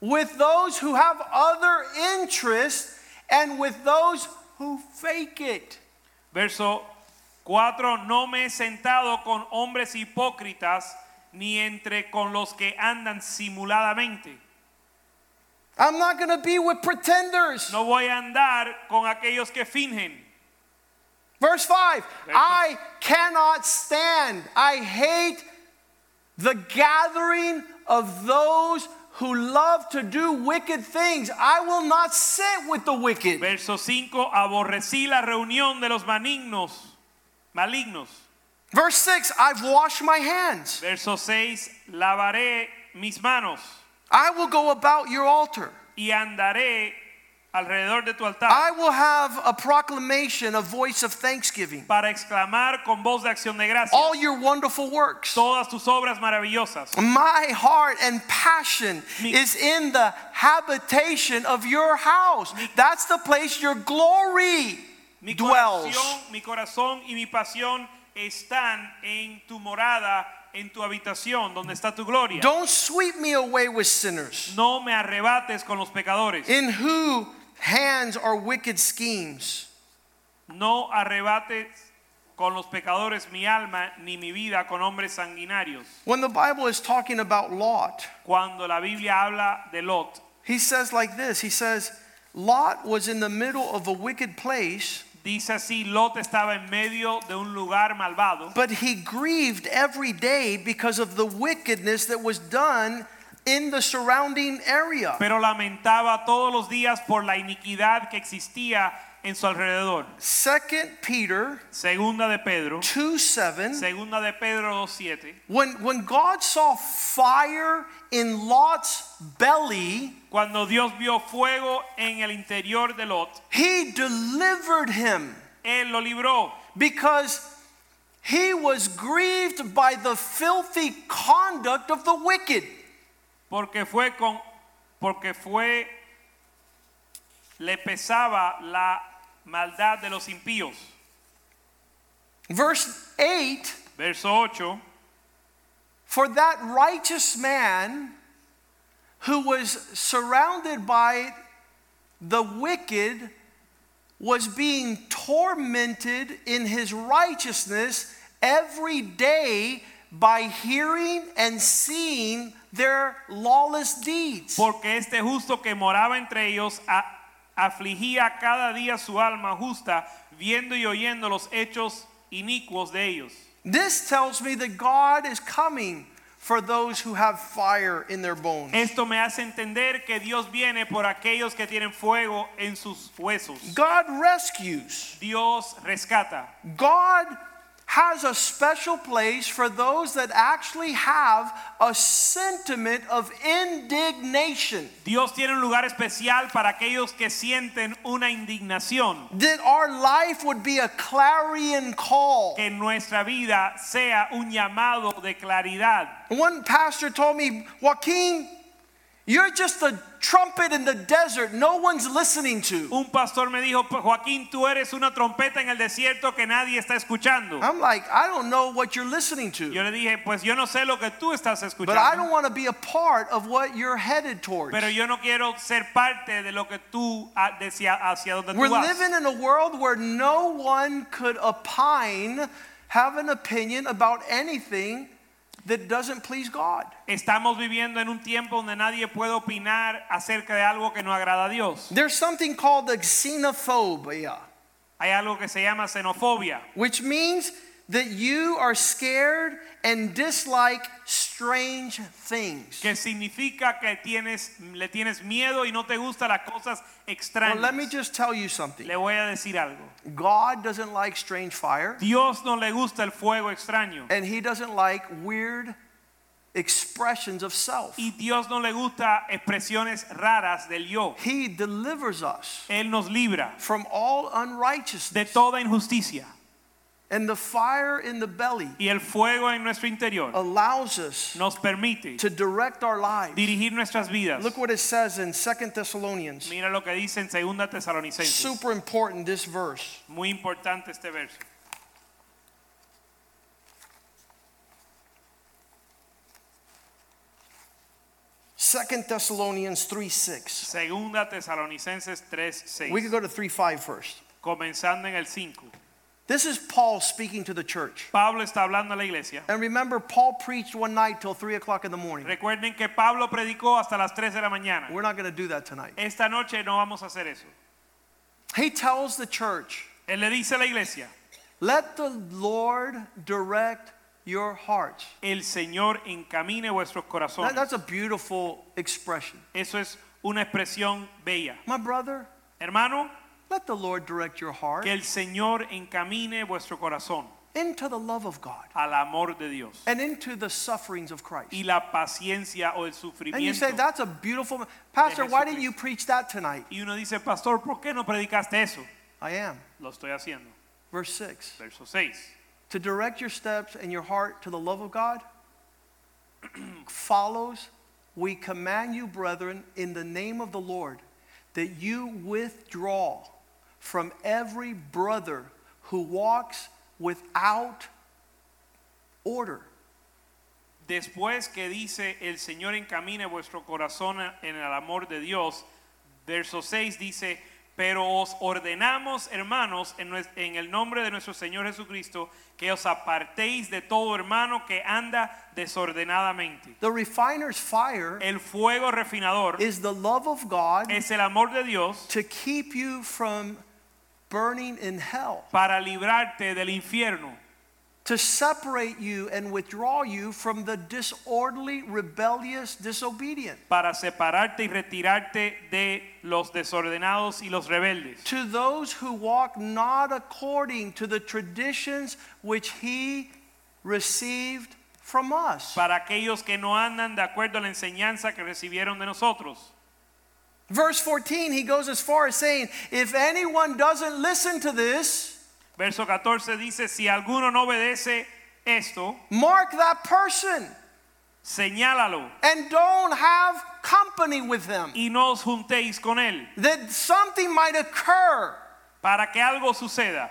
with those who have other interests and with those who fake it. Verso 4, no me he sentado con hombres hipócritas ni entre con los que andan simuladamente. I'm not going to be with pretenders. No voy a andar con aquellos que fingen. Verse 5 I cannot stand, I hate the gathering of those who love to do wicked things. I will not sit with the wicked. Verso 5, aborrecí la reunión de los malignos, malignos. Verse 6 I've washed my hands. Verso 6, lavaré mis manos I will go about your altar. y andaré alrededor de tu altar I will have a proclamation, a voice of thanksgiving. para exclamar con voz de acción de gracias All your wonderful works. todas tus obras maravillosas. My heart and passion Mi- is in the habitation of your house. That's the place your glory Mi dwells. corazón, mi corazón y mi pasión están en tu morada, en tu habitación, donde está tu gloria. Don't sweep me away with sinners, No me arrebates con los pecadores. in whose hands are wicked schemes. No arrebates con los pecadores mi alma, ni mi vida con hombres sanguinarios. When the Bible is talking about Lot, Cuando la Biblia habla de Lot, he says like this He says, Lot was in the middle of a wicked place, dice así, Lot estaba en medio de un lugar malvado, but he grieved every day because of the wickedness that was done in the surrounding area. pero lamentaba todos los días por la iniquidad que existía en su alrededor. Second Peter Segunda de Pedro, 2 7. segunda de Pedro 2:7. When, when God saw fire in Lot's belly, Cuando Dios vio fuego en el interior de Lot, he delivered him él lo libró because he was grieved by the filthy conduct of the wicked. porque fue con porque fue le pesaba la maldad de los impíos. Verse 8 Verso 8, For that righteous man who was surrounded by the wicked was being tormented in his righteousness every day by hearing and seeing their lawless deeds. porque este justo que moraba entre ellos afligía cada día su alma justa, viendo y oyendo los hechos inicuos de ellos. This tells me that God is coming for those who have fire in their bones. Esto me hace entender que Dios viene por aquellos que tienen fuego en sus huesos. God rescues. Dios rescata. God has a special place for those that actually have a sentiment of indignation. Dios tiene un lugar especial para aquellos que sienten una indignación. That our life would be a clarion call. Que nuestra vida sea un llamado de claridad. One pastor told me, Joaquin, you're just a trumpet in the desert no one's listening to. Un pastor me dijo, Joaquín, tú eres una trompeta en el desierto que nadie está escuchando. I'm like, I don't know what you're listening to. Yo le dije, pues yo no sé lo que tú estás escuchando. But I don't want to be a part of what you're headed towards. pero yo no quiero ser parte de lo que tú ah, decía hacia donde We're tú vas. living in a world where no one could opine, have an opinion about anything that doesn't please God. Estamos viviendo en un tiempo donde nadie puede opinar acerca de algo que no agrada a Dios. There's something called the xenophobia, Hay algo que se llama xenofobia, which means that you are scared and dislike strange things. que significa que tienes, le tienes miedo y no te gustan las cosas Well, extrañas. let me just tell you something. Le voy a decir algo. God doesn't like strange fire, Dios no le gusta el fuego extraño. and He doesn't like weird expressions of self. Y Dios no le gusta expresiones raras del yo. He delivers us Él nos libra from all de unrighteousness. toda injusticia. And the fire in the belly Y el fuego en nuestro interior allows us nos permite to direct our lives. dirigir nuestras vidas. Look what it says in Second Thessalonians. Mira lo que dice en 2 Tesalonicenses. Super important this verse. Muy importante este verso. Second Thessalonians 3 6. Segunda Tesalonicenses 3, We could go to 3 5 first. Comenzando en el 5. This is Paul speaking to the church. Pablo está hablando a la iglesia. And remember, Paul preached one night till 3 o'clock in the morning. Recuerden que Pablo predicó hasta las 3 de la mañana. We're not going to do that tonight. Esta noche no vamos a hacer eso. He tells the church, Él le dice a la iglesia, let the Lord direct your hearts. el Señor encamine vuestros That- corazones. that's a beautiful expression. Eso es una expresión bella. My brother, Hermano, let the Lord direct your heart que el Señor encamine vuestro corazón into the love of God al amor de Dios and into the sufferings of Christ. y la paciencia o el sufrimiento. And you say, that's a beautiful. Pastor, why didn't you preach that tonight? Y uno dice, pastor, ¿por qué no predicaste eso? I am. Lo estoy haciendo. Verse 6. Verso 6. To direct your steps and your heart to the love of God follows, we command you, brethren, in the name of the Lord, that you withdraw from every brother who walks without order. Después que dice, el Señor encamine vuestro corazón en el amor de Dios, verso 6 dice, Pero os ordenamos, hermanos, en, el nombre de nuestro Señor Jesucristo, que os apartéis de todo hermano que anda desordenadamente. The refiner's fire El fuego refinador is the love of God es el amor de Dios to keep you from burning in hell, para librarte del infierno, to separate you and withdraw you from the disorderly, rebellious, disobedient. para separarte y retirarte de los desordenados y los rebeldes. To those who walk not according to the traditions which he received from us. Para aquellos que no andan de acuerdo a la enseñanza que recibieron de nosotros. Verse 14, he goes as far as saying, If anyone doesn't listen to this, Verso 14 dice, si alguno no obedece esto, mark that person señálalo and don't have company with them. y no os juntéis con él, That something might occur, para que algo suceda,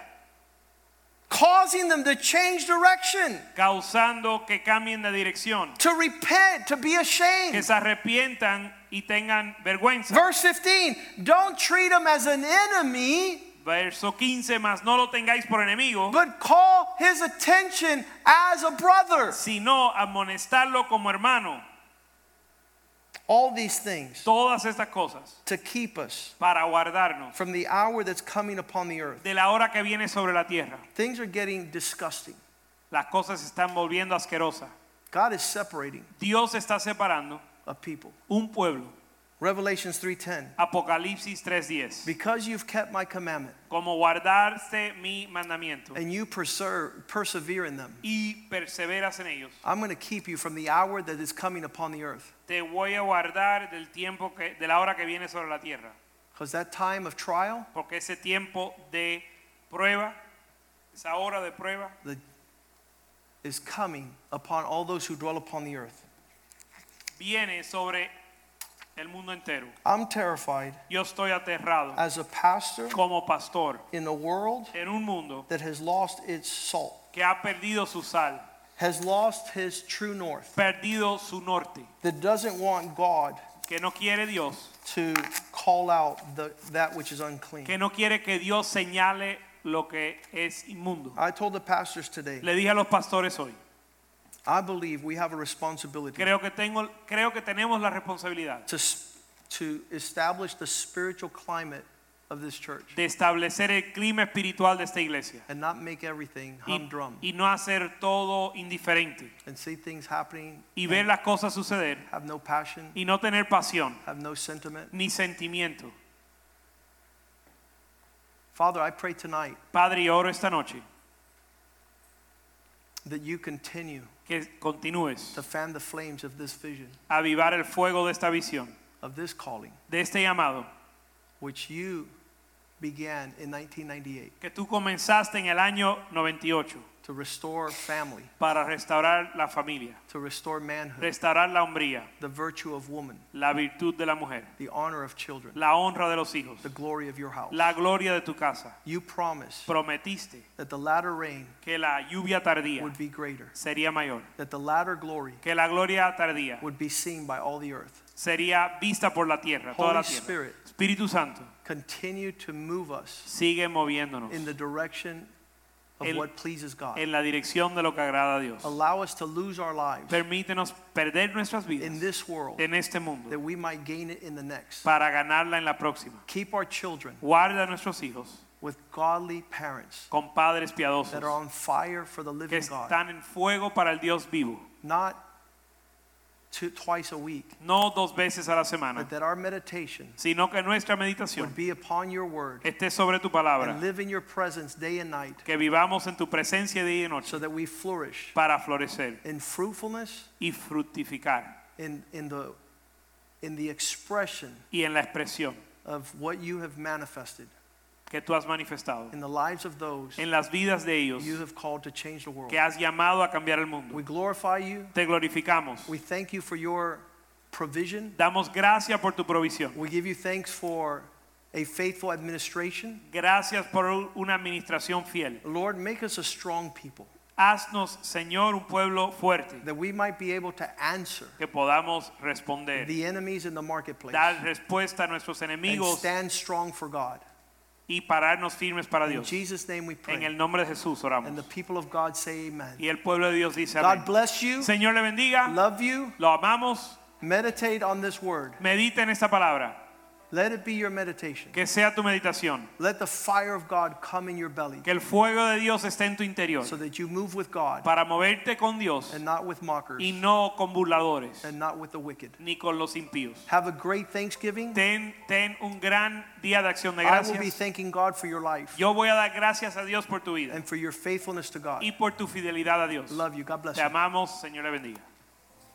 causing them to change direction, causando que cambien de dirección, to repent, to be ashamed. que se arrepientan y tengan vergüenza. Verse 15, don't treat him as an enemy, Verso 15, más no lo tengáis por enemigo, but call his attention as a brother. sino amonestarlo como hermano. All these things Todas estas cosas to keep us para guardarnos from the hour that's coming upon the earth. de la hora que viene sobre la tierra. Things are getting disgusting. Las cosas están volviendo asquerosas. God is separating Dios está separando a people. un pueblo. Revelations 3:10. Apocalipsis 3:10. Because you've kept my commandment Como guardarse mi mandamiento and you perser- persevere in them, y perseveras en ellos, I'm going to keep you from the hour that is coming upon the earth. te voy a guardar del tiempo que de la hora que viene sobre la tierra, Because that time of trial porque ese tiempo de prueba, esa hora de prueba that is coming upon all those who dwell upon the earth. Viene sobre el mundo entero. I'm terrified Yo estoy aterrado as a pastor como pastor in a world en un mundo that has lost its salt, que ha perdido su sal, has lost his true north, perdido su norte, that doesn't want God que no quiere Dios, to call out the, that which is unclean. que no quiere que Dios señale lo que es inmundo. I told the pastors today, Le dije a los pastores hoy, I believe we have a responsibility creo que tengo creo que tenemos la responsabilidad to, to establish the spiritual climate of this church de establecer el clima espiritual de esta iglesia and not make everything y, humdrum y no hacer todo indiferente and see things happening y ver las cosas suceder have no passion, y no tener pasión have no sentiment. ni sentimiento. Father, I pray tonight Padre, y oro esta noche that you continue que continúes to fan the flames of this vision, avivar el fuego de esta visión, of this calling, de este llamado which you began in 1998 que tú comenzaste en el año 98 to restore family, para restaurar la familia, to restore manhood, restaurar la hombría, the virtue of woman, la virtud de la mujer, the honor of children, la honra de los hijos, the glory of your house. la gloria de tu casa. You promise Prometiste that the latter rain que la lluvia tardía would be greater, sería mayor, that the latter glory que la gloria tardía would be seen by all the earth. sería vista por la tierra, toda la Holy tierra. Spirit. Espíritu Santo, Continue to move us sigue moviéndonos in the direction of El- what pleases God. en la dirección de lo que agrada a Dios. Allow us to lose our lives Permítenos perder nuestras vidas in this world en este mundo that we might gain it in the next. para ganarla en la próxima. Keep our children Guarda a nuestros hijos with godly parents con padres piadosos that are on fire for the que living God, están en fuego para el Dios vivo, not two, twice a week, no dos veces a la semana, but that our meditation sino que nuestra meditación would be upon your word esté sobre tu palabra, and live in your presence day and night que vivamos en tu presencia día y noche so that we flourish para florecer in fruitfulness, y fructificar in, in, the, in the expression y en la expresión of what you have manifested que tú has manifestado in the lives of those en las vidas de ellos you have called to change the world. que has llamado a cambiar el mundo. We glorify you. Te glorificamos. We thank you for your provision. Damos gracias por tu provisión. We give you thanks for a faithful administration. Gracias por una administración fiel. Lord, make us a strong people Haznos, Señor, un pueblo fuerte that we might be able to answer que podamos responder, the enemies in the marketplace dar respuesta a nuestros and stand strong for God. Y pararnos firmes para In Dios. Jesus' name we En el pray. nombre de Jesús oramos. And the people of God say amen. Y el pueblo de Dios dice God amén. bless you. Señor le bendiga. Love you. Lo amamos. Meditate on this word. Medita en esta palabra. Let it be your meditation. Que sea tu meditación. Let the fire of God come in your belly Que el fuego de Dios esté en tu interior. so that you move with God Para moverte con Dios and not with mockers y no con burladores. and not with the wicked. Ni con los impíos. Have a great Thanksgiving. Ten, ten un gran día de acción de gracias. I will be thanking God for your life Yo voy a dar gracias a Dios por tu vida and for your faithfulness to God. y por tu fidelidad a Dios. Love you. God bless Te amamos, Señor le bendiga.